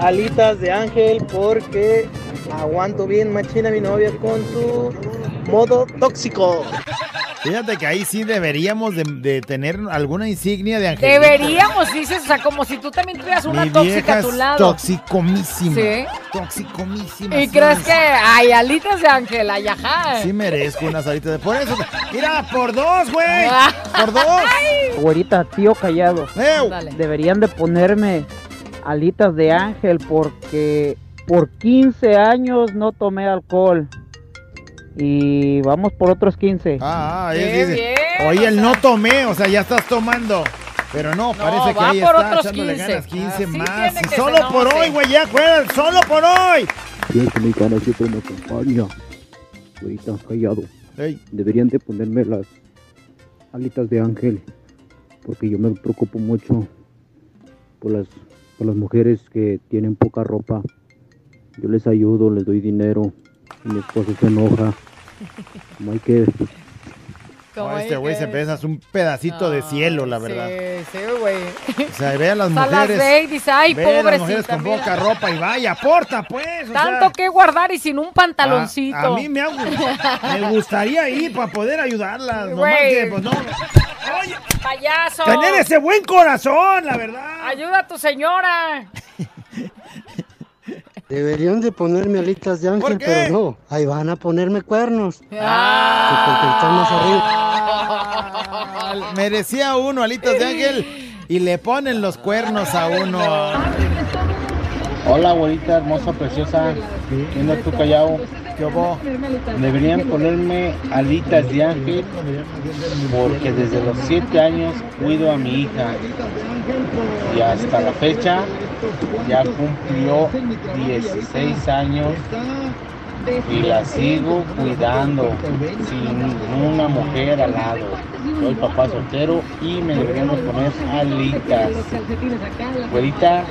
alitas de ángel porque aguanto bien machina mi novia con su modo tóxico. Fíjate que ahí sí deberíamos de, de tener alguna insignia de Ángel. Deberíamos, dices, o sea, como si tú también tuvieras una Mi tóxica vieja a tu es lado. toxicomísima. Sí. Toxicomísima. ¿Y sí, crees que hay alitas de ángel? Ay, ajá. Sí merezco unas alitas de... Por eso... Mira, por dos, güey. Ah. Por dos. Güerita, tío callado. Dale. Deberían de ponerme alitas de ángel porque por 15 años no tomé alcohol. Y vamos por otros 15. Ah, Qué él dice, bien, Oye, el no tomé, o sea, ya estás tomando. Pero no, parece que va ahí por está otros echándole 15. ganas 15 Así más. Y solo no, por hoy, güey, ya juegan, solo por hoy. Fiesta mexicana siempre me acompaña. Güerita, callado. Ey. Deberían de ponerme las alitas de ángel. Porque yo me preocupo mucho por las, por las mujeres que tienen poca ropa. Yo les ayudo, les doy dinero. Y mi esposo se enoja. Como hay que... Como No, este güey que- se pesa un pedacito de cielo, la verdad. Sí, sí, güey. O sea, ve a las las mujeres. ve y dice, ay, ve a las mujeres con mira. poca ropa y vaya, aporta, pues. o Tanto sea, que guardar y sin un pantaloncito. A, a mí me, ha gu- me gustaría ir para poder ayudarlas. Güey. que, pues no. Payaso. Tener ese buen corazón, la verdad. Ayuda a tu señora. Deberían de ponerme alitas de ángel, qué? pero no. Ahí van a ponerme cuernos. Ah. Más. Ah, Merecía uno, alitas de ángel. Y le ponen los cuernos a uno. Hola, abuelita hermosa, preciosa. ¿Quién es tu callao? ¿Qué hubo? Deberían ponerme alitas de ángel porque desde los 7 años cuido a mi hija y hasta la fecha ya cumplió 16 años y la sigo cuidando sin una mujer al lado. Soy papá soltero y me deberían de poner alitas. Abuelita,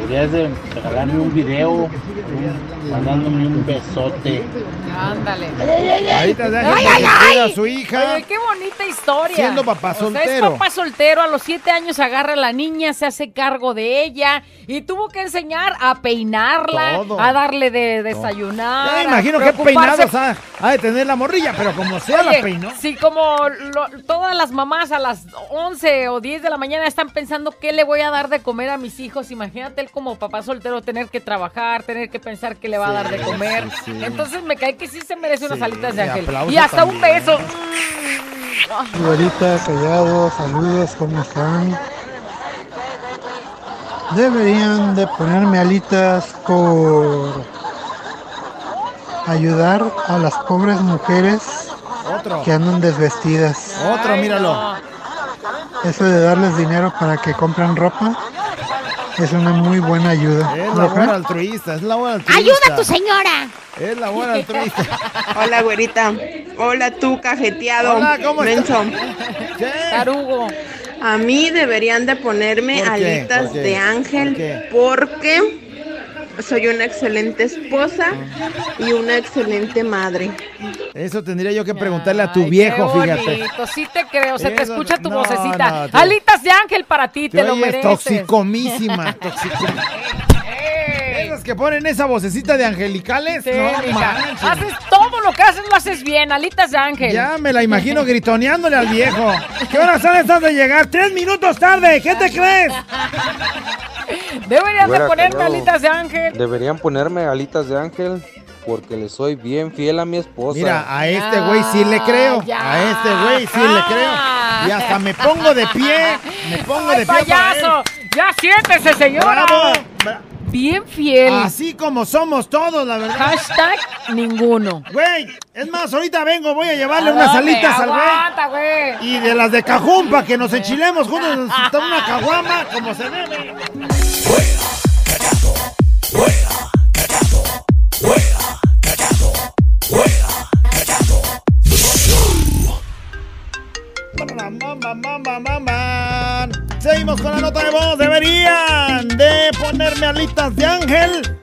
deberías de regalarme un video mandándome un besote. Ándale. De ángel Ay, ay, ay. a su hija. Oye, qué bonita historia. Siendo papá O sea, soltero. es papá soltero, a los siete años agarra a la niña, se hace cargo de ella y tuvo que enseñar a peinarla, Todo. a darle de desayunar. Ya me a imagino que peinados ha, ha de tener la morrilla, pero como sea Oye, la peinó. Sí, como lo- todas las mamás a las 11 o 10 de la mañana están pensando qué le voy a dar de comer a mis hijos. Imagínate él como papá soltero tener que trabajar, tener que pensar qué le va a dar de comer. sí, sí. Entonces me cae que sí se merece unas Sí, alitas de ángel. Y hasta un beso. Güerita, callado, saludos, ¿cómo están? Deberían de ponerme alitas por ayudar a las pobres mujeres Otro. que andan desvestidas. Otro, míralo. Eso de darles dinero para que compren ropa es una muy buena ayuda. Es ¿No la buena altruista, es la buena altruista. Ayuda a tu señora. Es la buena altruista. Hola, güerita. Hola, tú, cajeteado. Hola, ¿cómo estás? Tarugo. A mí deberían de ponerme alitas de ángel ¿Por qué? porque soy una excelente esposa y una excelente madre. Eso tendría yo que preguntarle a tu Ay, viejo, qué fíjate. Sí te creo, se te escucha tu no, vocecita. no, Alitas de ángel para ti, te Te lo mereces. toxicomísima. toxicom- Esas que ponen esa vocecita de angelicales, Sí, no manches. Haces todo lo que haces, lo haces bien. Alitas de ángel. Ya me la imagino gritoneándole al viejo. ¿Qué horas son estas de llegar? ¡Tres minutos tarde! ¿Qué te crees? Deberían de ponerme callado. alitas de ángel. Deberían ponerme alitas de ángel porque le soy bien fiel a mi esposa. Mira, a este güey sí le creo. ya. A este güey sí le creo. Y hasta me pongo de pie. Me pongo ¡Ay, de pie para él. payaso! ¡Ya siéntese, señora! Bravo. Bien fiel. Así como somos todos, la verdad. Hashtag ninguno. Güey, es más, ahorita vengo, voy a llevarle ¿A unas dónde? alitas al güey. Y de las de cajún para que nos enchilemos juntos, nos una caguama como se debe. De alitas de ángel.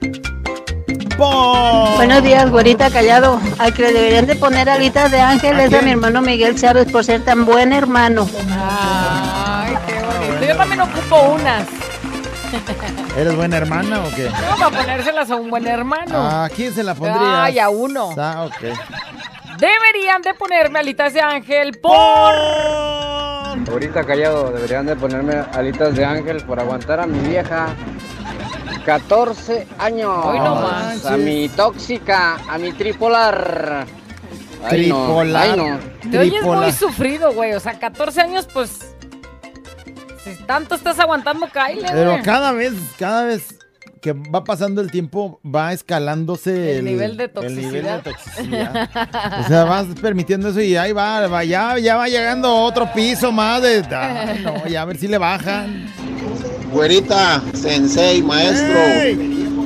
por... Buenos días, güerita callado. Al que le deberían de poner alitas de ángel es a mi hermano Miguel Chávez por ser tan buen hermano. Ay, qué bonito. Yo también ocupo unas. ¿Eres buena hermana o qué? No, para ponérselas a un buen hermano. ¿A quién se la pondría? Ay, a uno. Ah, ok. Deberían de ponerme alitas de ángel por... Ahorita callado, deberían de ponerme alitas de ángel por aguantar a mi vieja. 14 años. Hoy no manches. a mi tóxica, a mi tripolar. Ay, no, Tripolar. ay, no. Te oyes Tripolar. muy sufrido, güey. O sea, 14 años, pues... Si tanto estás aguantando, Kyle, Pero güey. cada vez, cada vez que va pasando el tiempo, va escalándose El nivel de el nivel de toxicidad. toxicidad. O sea, vas permitiendo eso y ahí va, va, ya, ya va llegando otro piso más de... Ay, no, ya a ver si le bajan. Güerita, sensei, maestro.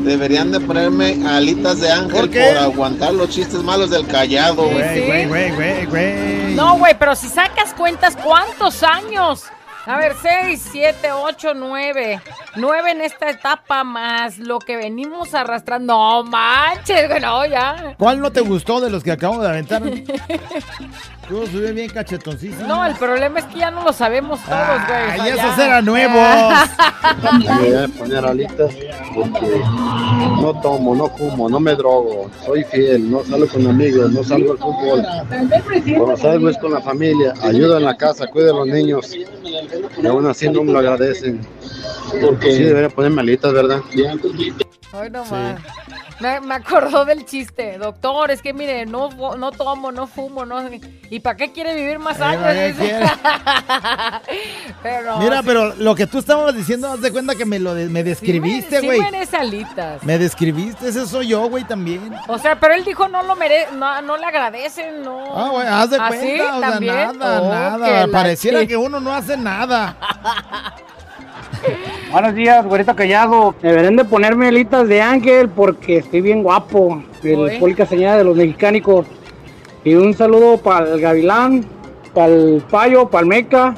Deberían de ponerme alitas de ángel ¿Por por aguantar los chistes malos del callado. Sí. Güey, güey, güey, güey. No, güey, pero si sacas cuentas, ¿cuántos años? A ver, 6, 7, 8, 9. 9 en esta etapa más lo que venimos arrastrando. No manches, güey, no, ya. ¿Cuál no te gustó de los que acabo de aventar? Tú subí bien cachetoncísimo. No, el problema es que ya no lo sabemos todos, güey. Ay, sea, esos eran nuevos. Me voy a poner alitas porque no tomo, no fumo, no me drogo, soy fiel, no salgo con amigos, no salgo al fútbol. Cuando salgo es con la familia, ayudo en la casa, cuido a los niños y aún así no me lo agradecen. Porque sí debería ponerme alitas, ¿verdad? Ay, no más. Me, me acordó del chiste. Doctor, es que mire, no, no tomo, no fumo, no. ¿Y para qué quiere vivir más ¿para años? pero Mira, sí- pero lo que tú estabas diciendo, haz de cuenta que me lo de- me describiste, sí güey. merece alitas. me describiste, ese soy yo, güey, también. O sea, pero él dijo no lo mere no, no le agradecen, no. Ah, güey, haz de ¿Ah, cuenta, nada, Oh, nada. que Pareciera que uno no hace nada. Buenos días, güerita callado. Deberían de ponerme alitas de ángel porque estoy bien guapo. El. Poli Castañeda de los mexicanicos. Y un saludo para el Gavilán, para el Payo, para el Meca.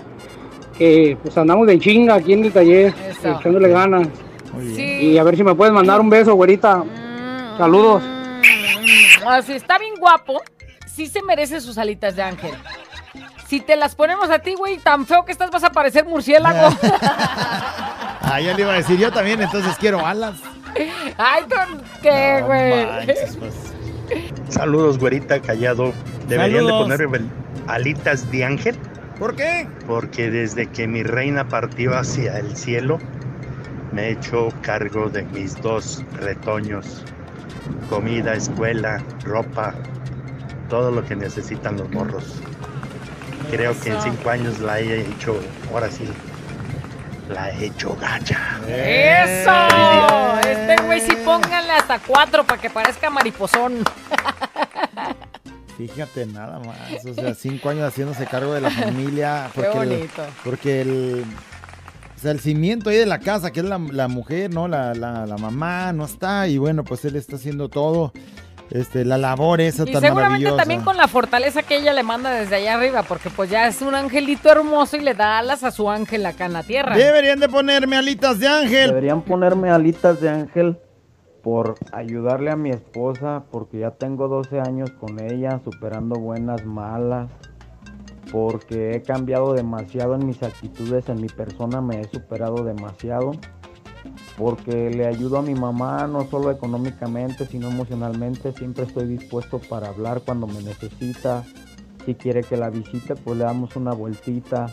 Que pues andamos de chinga aquí en el taller, Eso. echándole ganas. Sí. Y a ver si me puedes mandar un beso, güerita. Saludos. Ah, si está bien guapo, sí se merece sus alitas de ángel. Si te las ponemos a ti, güey, tan feo que estás, vas a parecer murciélago. Ah, ya le iba a decir yo también, entonces quiero alas. Ay, ¿con qué, güey? pues. Saludos, güerita callado. Deberían Saludos. de ponerme alitas de ángel ¿Por qué? porque desde que mi reina partió hacia el cielo, me he hecho cargo de mis dos retoños. Comida, escuela, ropa, todo lo que necesitan los morros. Creo que en cinco años la he hecho, ahora sí, la he hecho gacha. ¡Eso! Este güey sí pónganle hasta cuatro para que parezca mariposón. Fíjate nada más, o sea, cinco años haciéndose cargo de la familia. Qué Porque el- bonito. porque el, o sea, el cimiento ahí de la casa, que es la, la mujer, ¿no? La, la, la mamá no está y bueno, pues él está haciendo todo, este, la labor esa Y tan seguramente maravillosa. también con la fortaleza que ella le manda desde allá arriba, porque pues ya es un angelito hermoso y le da alas a su ángel acá en la tierra. Deberían de ponerme alitas de ángel. Deberían ponerme alitas de ángel por ayudarle a mi esposa, porque ya tengo 12 años con ella, superando buenas, malas, porque he cambiado demasiado en mis actitudes, en mi persona me he superado demasiado, porque le ayudo a mi mamá no solo económicamente, sino emocionalmente, siempre estoy dispuesto para hablar cuando me necesita, si quiere que la visite, pues le damos una vueltita,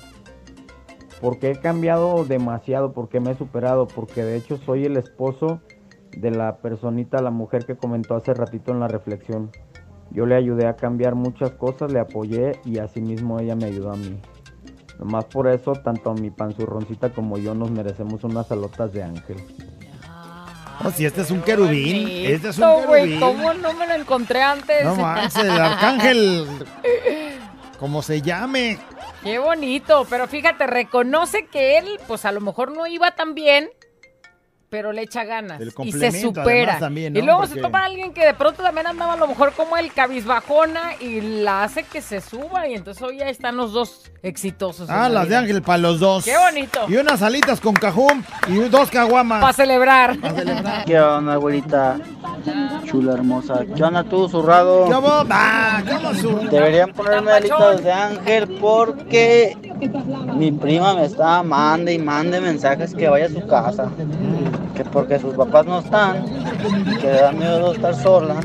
porque he cambiado demasiado, porque me he superado, porque de hecho soy el esposo de la personita, la mujer que comentó hace ratito en la reflexión. Yo le ayudé a cambiar muchas cosas, le apoyé y asimismo ella me ayudó a mí. Nomás por eso, tanto mi panzurroncita como yo nos merecemos unas salotas de ángel. Oh, si este es un querubín, este es un querubín. ¿cómo no me lo encontré antes? No manches, el arcángel, como se llame. Qué bonito, pero fíjate, reconoce que él, pues a lo mejor no iba tan bien, pero le echa ganas El y se supera. además, también, Y luego se Porque- toma a alguien que de pronto también andaba a lo mejor como el cabizbajona y la hace que se suba y entonces hoy ya están los dos exitosos. Ah, la las de. Ángel para los dos. Qué bonito. Y unas alitas con cajún y dos caguamas. Para celebrar. ¿Qué onda, abuelita? Chula hermosa. ¿Qué onda tú, zurrado? ¿Cómo? Ah, ¿cómo su- Deberían ponerme alitas de ángel porque mi prima me está mande y mande mensajes que vaya a su casa. Que porque sus papás no están, que le da miedo estar sola.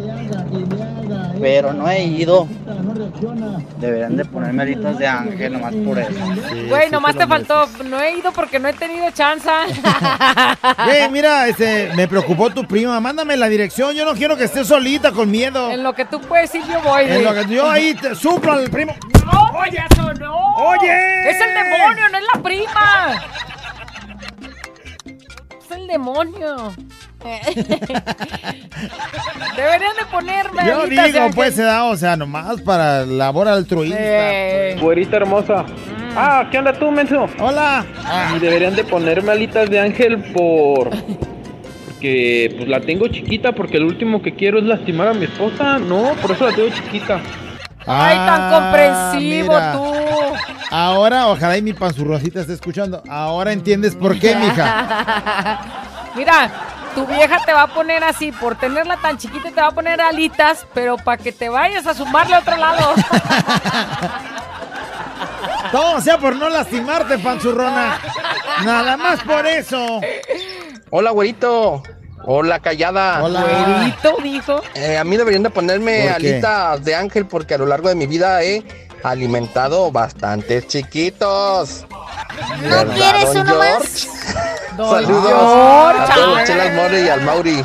Pero no he ido. Deberían de ponerme alitas de ángel nomás por eso. Güey, nomás te faltó. No he ido porque no he tenido chance. Güey, mira, este, me preocupó tu prima. Mándame la dirección. Yo no quiero que estés solita con miedo. En lo que tú puedes ir, yo voy. En lo que yo ahí te suplo al primo. ¡No, oye, eso no! ¡Oye! ¡Es el demonio, no es la prima! ¡Es el demonio! Deberían de ponerme Yo alitas de digo, ángel. pues se da, o sea, nomás para labor altruista. Eh. Güerita hermosa. Ah, ¿qué onda tú, menso? Hola. Y deberían de ponerme alitas de ángel por... Porque pues la tengo chiquita porque lo último que quiero es lastimar a mi esposa. No, por eso la tengo chiquita. ¡Ay, tan Ah, comprensivo mira. tú! Ahora, ojalá y mi panzurrosita esté escuchando. Ahora entiendes por qué, mija. Mira, tu vieja te va a poner así, por tenerla tan chiquita te va a poner alitas, pero para que te vayas a sumarle a otro lado. Todo sea por no lastimarte, panzurrona. Nada más por eso. Hola, güerito. Hola, callada. Hola. Güerito, dijo. Eh, a mí deberían de ponerme alitas de ángel porque a lo largo de mi vida he alimentado bastantes chiquitos. ¿No quieres uno más? Saludos George. a todos, Chelas More y al Mauri.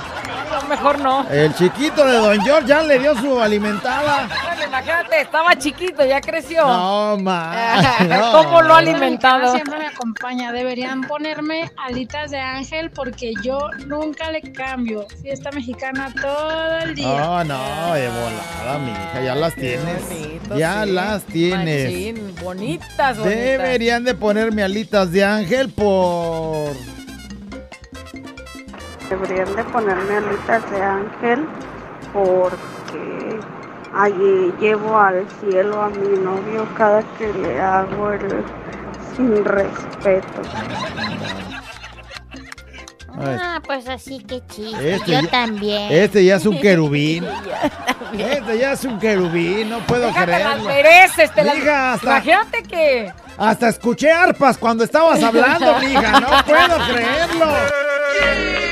No, mejor no. El chiquito de Don George ya le dio su alimentada. Imagínate, estaba chiquito, ya creció. No, ma. no. ¿Cómo lo ha alimentado? Siempre me acompaña. Deberían ponerme alitas de ángel porque yo nunca le cambio. Fiesta mexicana todo el día. No, no, de volada, mija. Ya las tienes. bonito, Ya sí. las tienes. Machín, bonitas, bonitas. Deberían de ponerme alitas de ángel por... Deberían de ponerme alitas de ángel porque allí llevo al cielo a mi novio cada que le hago el sin respeto. Ah, pues así que chiste. Este Yo ya- también. Este ya es un querubín. Este ya es un querubín, no puedo Déjate creerlo. mereces, te hasta- Imagínate que... Hasta escuché arpas cuando estabas hablando, mija. No puedo creerlo.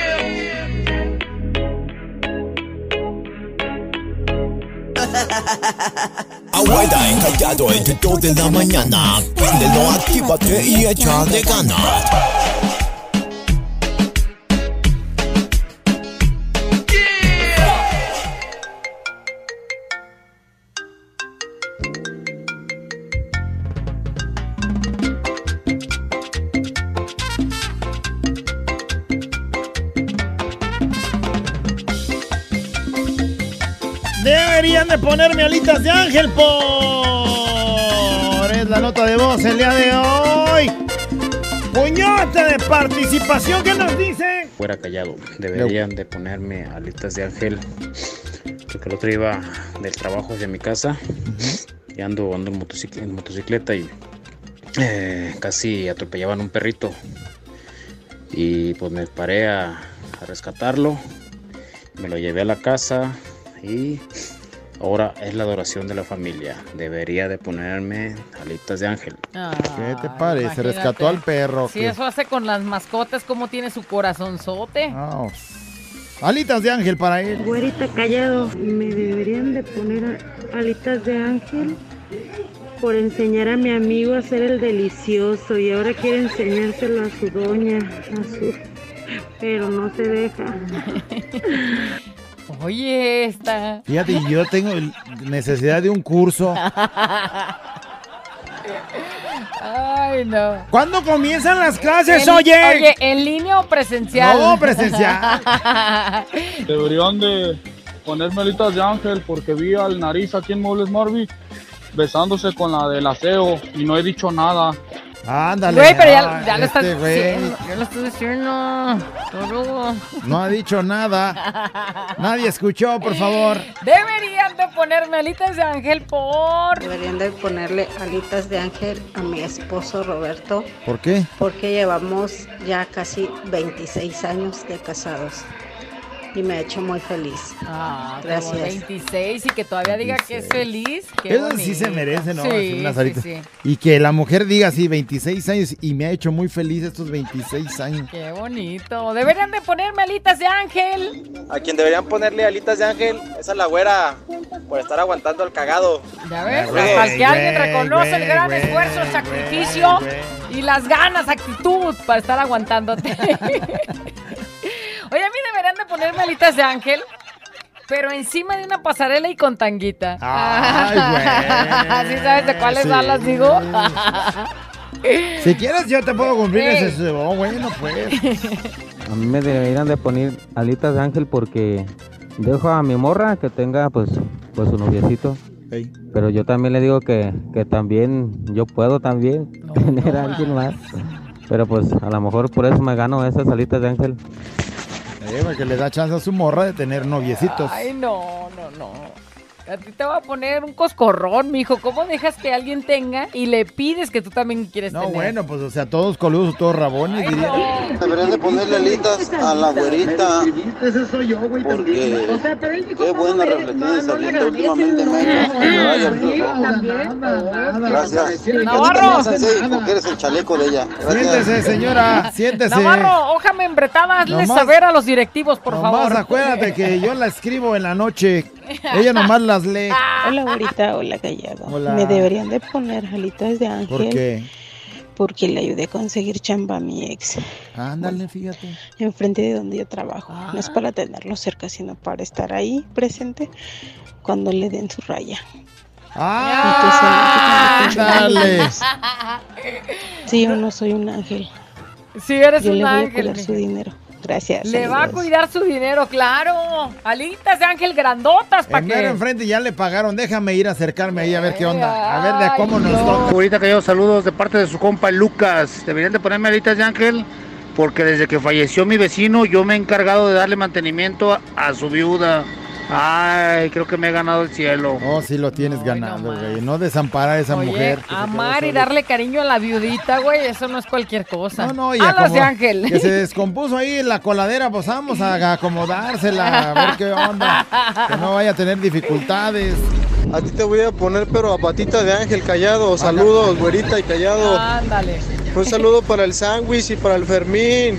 Abuela encallado entre 2 de la mañana. Préndelo, actívate y échale ganas. De ponerme alitas de ángel por... Es la nota de voz el día de hoy. Puñote de participación, ¿qué nos dice? Fuera callado. Deberían de ponerme alitas de ángel. Porque el otro iba del trabajo hacia mi casa. Y ando, ando en, motocic- en motocicleta y eh, casi atropellaban un perrito. Y pues me paré a, a rescatarlo. Me lo llevé a la casa y ahora es la adoración de la familia. Debería de ponerme alitas de ángel. ¿Qué te parece? imagínate. Rescató al perro. Si eso hace con las mascotas, como tiene su corazonzote. Ah, Alitas de ángel para él. Güerita callado, me deberían de poner alitas de ángel por enseñar a mi amigo a hacer el delicioso y ahora quiere enseñárselo a su doña, a su... pero no se deja. Oye, esta. Fíjate, yo tengo necesidad de un curso. Ay, no. ¿Cuándo comienzan las clases, En- oye? Oye, ¿en línea o presencial? No, presencial. Deberían de ponerme alitas de ángel porque vi al nariz aquí en Muebles Marby besándose con la del aseo y no he dicho nada. Ándale. Güey, pero ya, no, ya lo este diciendo. Ya lo estás diciendo. Todo. No ha dicho nada. Nadie escuchó, por favor. Deberían de ponerme alitas de ángel por... Deberían de ponerle alitas de ángel a mi esposo Roberto ¿Por qué? porque llevamos ya casi 26 años de casados y me ha hecho muy feliz. Ah, como Gracias. 26 y que todavía diga que es feliz. Qué Eso sí se merece, ¿no? Sí, sí, sí. Y que la mujer diga así, 26 años, y me ha hecho muy feliz estos 26 años. Qué bonito. Deberían de ponerme alitas de ángel. A quien deberían ponerle alitas de ángel es a la güera por estar aguantando el cagado. Ya ves, Güey, hasta que alguien güey, reconoce el gran güey, esfuerzo, el sacrificio y las ganas, actitud para estar aguantándote. Oye, a mí deberían de ponerme alitas de ángel, pero encima de una pasarela y con tanguita. Ay, ¿Sí sabes de cuáles Sí. alas digo? Si quieres, yo te puedo cumplir ese. Oh, bueno, pues. A mí me deberían de poner alitas de ángel porque dejo a mi morra que tenga pues, pues su noviecito. Pero yo también le digo que, que también yo puedo también tener a alguien más. Pero pues a lo mejor por eso me gano esas alitas de ángel. Eh, porque le da chance a su morra de tener noviecitos. Ay, no, no, no. A ti te va a poner un coscorrón, mijo. ¿Cómo dejas que alguien tenga y le pides que tú también quieres No, tener? bueno, pues o sea, todos coludos, todos rabones, diría. Deberían de ponerle alitas a la güerita. Porque qué buena reflexión se avienta últimamente, me Gracias. Navarro. Porque eres el chaleco de ella. Siéntese, señora, siéntese. Navarro, hójame embretada, hazle Nomás- saber a los directivos, por Nomás favor. acuérdate que yo la escribo en la noche. Ella nomás las lee. Hola, güerita, hola, callado. Hola. Me deberían de poner alitas de ángel. ¿Por qué? Porque le ayudé a conseguir chamba a mi ex. Ándale, fíjate. Enfrente de donde yo trabajo. No es para tenerlo cerca, sino para estar ahí presente cuando le den su raya. ¡Ah! Dale. Sí, yo no soy un ángel. Sí, eres yo un le voy ángel, a cuidar su dinero. Gracias. Le va a cuidar su dinero, claro. Alitas de ángel grandotas, ¿para qué? enfrente ya le pagaron. Déjame ir a acercarme ahí a ver qué onda. A ver de cómo nos no. toca. Ahorita que yo saludos de parte de su compa Lucas. Deberían de ponerme alitas de ángel porque desde que falleció mi vecino yo me he encargado de darle mantenimiento a, a su viuda. Ay, creo que me he ganado el cielo. Oh, sí lo tienes ganado, güey. No desamparar a esa Oye, mujer. amar y darle cariño a la viudita, güey, eso no es cualquier cosa. No, no, y Alas acomo- de ángel. Que se descompuso ahí en la coladera, pues vamos a acomodársela, a ver qué onda. Que no vaya a tener dificultades. A ti te voy a poner, pero a patita de ángel callado. Saludos, güerita y callado. Ándale. Un saludo para el sándwich y para el Fermín.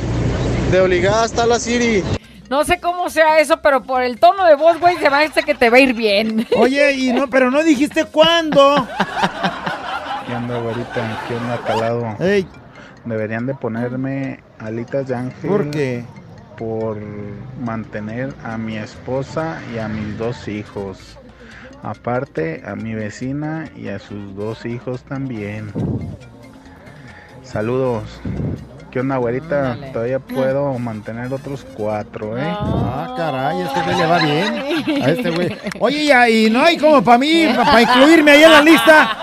De Oligada hasta la Siri. No sé cómo sea eso, pero por el tono de voz, güey, se me hace que te va a ir bien. Oye, y no, pero no dijiste cuándo. ¿Qué onda, güerita? ¿Qué onda, calado? Ey. Deberían de ponerme alitas de ángel. ¿Por qué? Por mantener a mi esposa y a mis dos hijos. Aparte, a mi vecina y a sus dos hijos también. Saludos. ¿Qué onda, güerita? Todavía puedo mantener otros cuatro, ¿eh? Ah, caray, a este güey le va bien. A este güey. Oye, ya, y no hay como para mí, para incluirme ahí en la lista.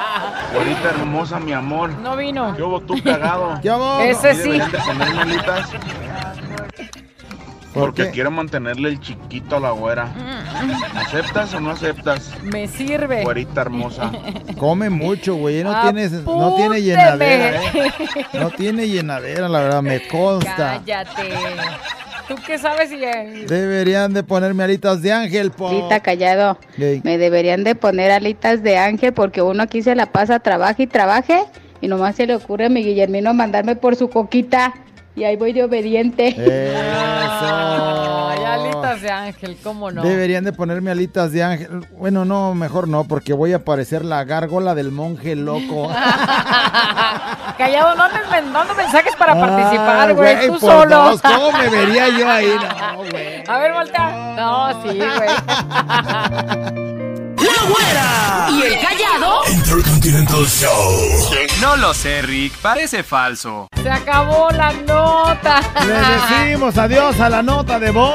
Güerita hermosa, mi amor. No vino. ¿Qué hubo tú cagado? ¿Qué hubo? Ese sí. De alitas ¿Por porque qué? quiero mantenerle el chiquito a la güera. ¿Aceptas o no aceptas? Me sirve. Güerita hermosa. Come mucho, güey. No, tienes, no tiene llenadera, ¿eh? No tiene llenadera, la verdad, me consta. Cállate. ¿Tú qué sabes si Deberían de ponerme alitas de ángel, po. Lita callado. Me deberían de poner alitas de ángel porque uno aquí se la pasa, trabaje y trabaje y nomás se le ocurre a mi Guillermino mandarme por su coquita y ahí voy de obediente. Eso. Ay, alitas de ángel, ¿cómo no? Deberían de ponerme alitas de ángel. Bueno, no, mejor no, porque voy a parecer la gárgola del monje loco. Callado, no andes mandando mensajes para Ah, participar, güey, tú por solo. dos, ¿Cómo me vería yo ahí? No, güey. A ver, voltea. No, sí, güey. ¡La güera! ¿Y el callado? Intercontinental Show. No lo sé, Rick. Parece falso. Se acabó la nota. Le decimos adiós a la nota de voz.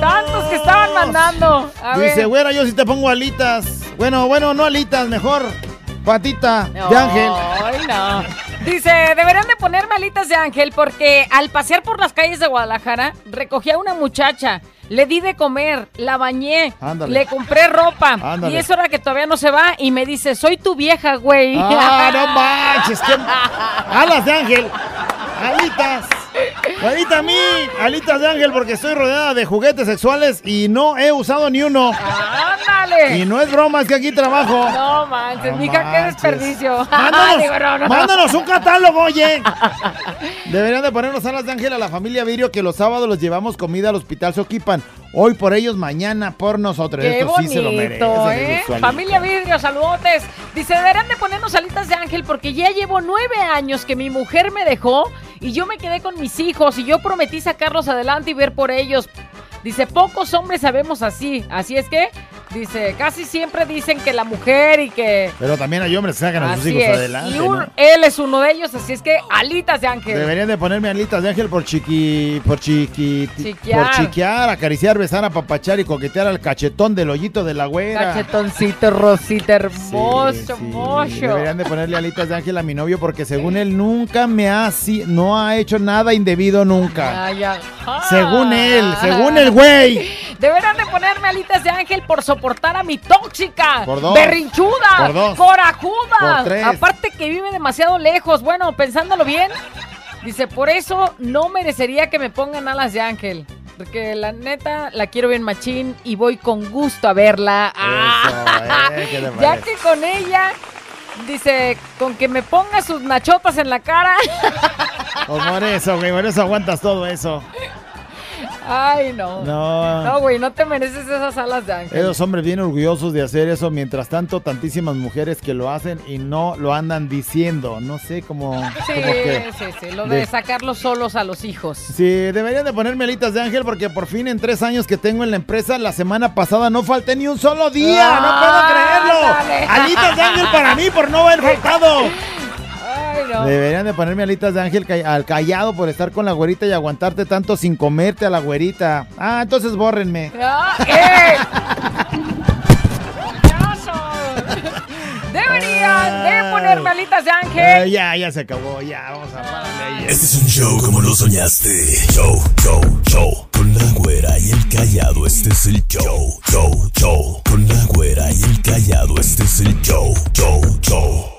Tantos que estaban mandando. A Dice, ver. güera, yo sí te pongo alitas. Bueno, bueno, no alitas, mejor patita de ángel. Ay, no. Dice, deberían de ponerme alitas de ángel porque al pasear por las calles de Guadalajara recogí a una muchacha, le di de comer, la bañé, Ándale. le compré ropa Ándale. y es hora que todavía no se va y me dice, soy tu vieja, güey. Ah, no manches, alas de ángel. Alitas. Alitas a mí, alitas de ángel porque estoy rodeada de juguetes sexuales y no he usado ni uno. ¡Ándale! Y no es broma, es que aquí trabajo. No manches, mija, qué desperdicio. Mándanos, Digo, no, no. mándanos un catálogo, oye. Deberían de ponernos alas de ángel a la familia Virio que los sábados los llevamos comida al hospital Soquipan. Hoy por ellos, mañana por nosotros. Qué Esto sí se lo bonito. ¿eh? Familia Vidrio, saludotes. Dice, deberán de ponernos alitas de ángel porque ya llevo nueve años que mi mujer me dejó y yo me quedé con mis hijos y yo prometí sacarlos adelante y ver por ellos. Dice, pocos hombres sabemos así. Así es que, dice, casi siempre dicen que la mujer y que... Pero también hay hombres que sacan a sus hijos es. adelante. y un- ¿no? él es uno de ellos, así es que alitas de ángel. Deberían de ponerme alitas de ángel por chiqui, por chiqui, Chiquear. por chiquear, acariciar, besar, apapachar y coquetear al cachetón del hoyito de la güera. Cachetoncito, rosita, hermoso, Sí, sí. mocho. Deberían de ponerle alitas de ángel a mi novio porque según él nunca me ha no ha hecho nada indebido nunca. Ay, ya. Según él, Ah. según el güey. Deberán de ponerme alitas de ángel por soportar a mi tóxica, Por dos. berrinchuda, Por dos. corajuda. Por tres. Aparte que vive demasiado lejos. Bueno, pensándolo bien, dice, por eso no merecería que me pongan alas de ángel. Porque la neta la quiero bien machín y voy con gusto a verla. Eh, ¿qué te ya que con ella, dice, con que me ponga sus nachotas en la cara. Pues por eso, güey, por eso aguantas todo eso. Ay, no. No. No, güey, no te mereces esas alas de ángel. Esos hombres bien orgullosos de hacer eso, mientras tanto tantísimas mujeres que lo hacen y no lo andan diciendo. No sé cómo... Sí, que- sí, sí, lo de, de- sacarlos solos a los hijos. Sí, deberían de ponerme alitas de ángel porque por fin en tres años que tengo en la empresa, la semana pasada no falté ni un solo día. ¡No puedo creerlo! Ándale. Alitas de ángel para mí por no haber faltado. Deberían de ponerme alitas de ángel al callado por estar con la güerita y aguantarte tanto sin comerte a la güerita. Ah, entonces bórrenme. Ah, eh. Deberían de ponerme alitas de ángel. Ya, ya se acabó, ya, vamos a pararle. Este es un show como lo soñaste. Show, show, show. Con la güera y el callado, este es el show, show, show. Con la güera y el callado, este es el show, show, show.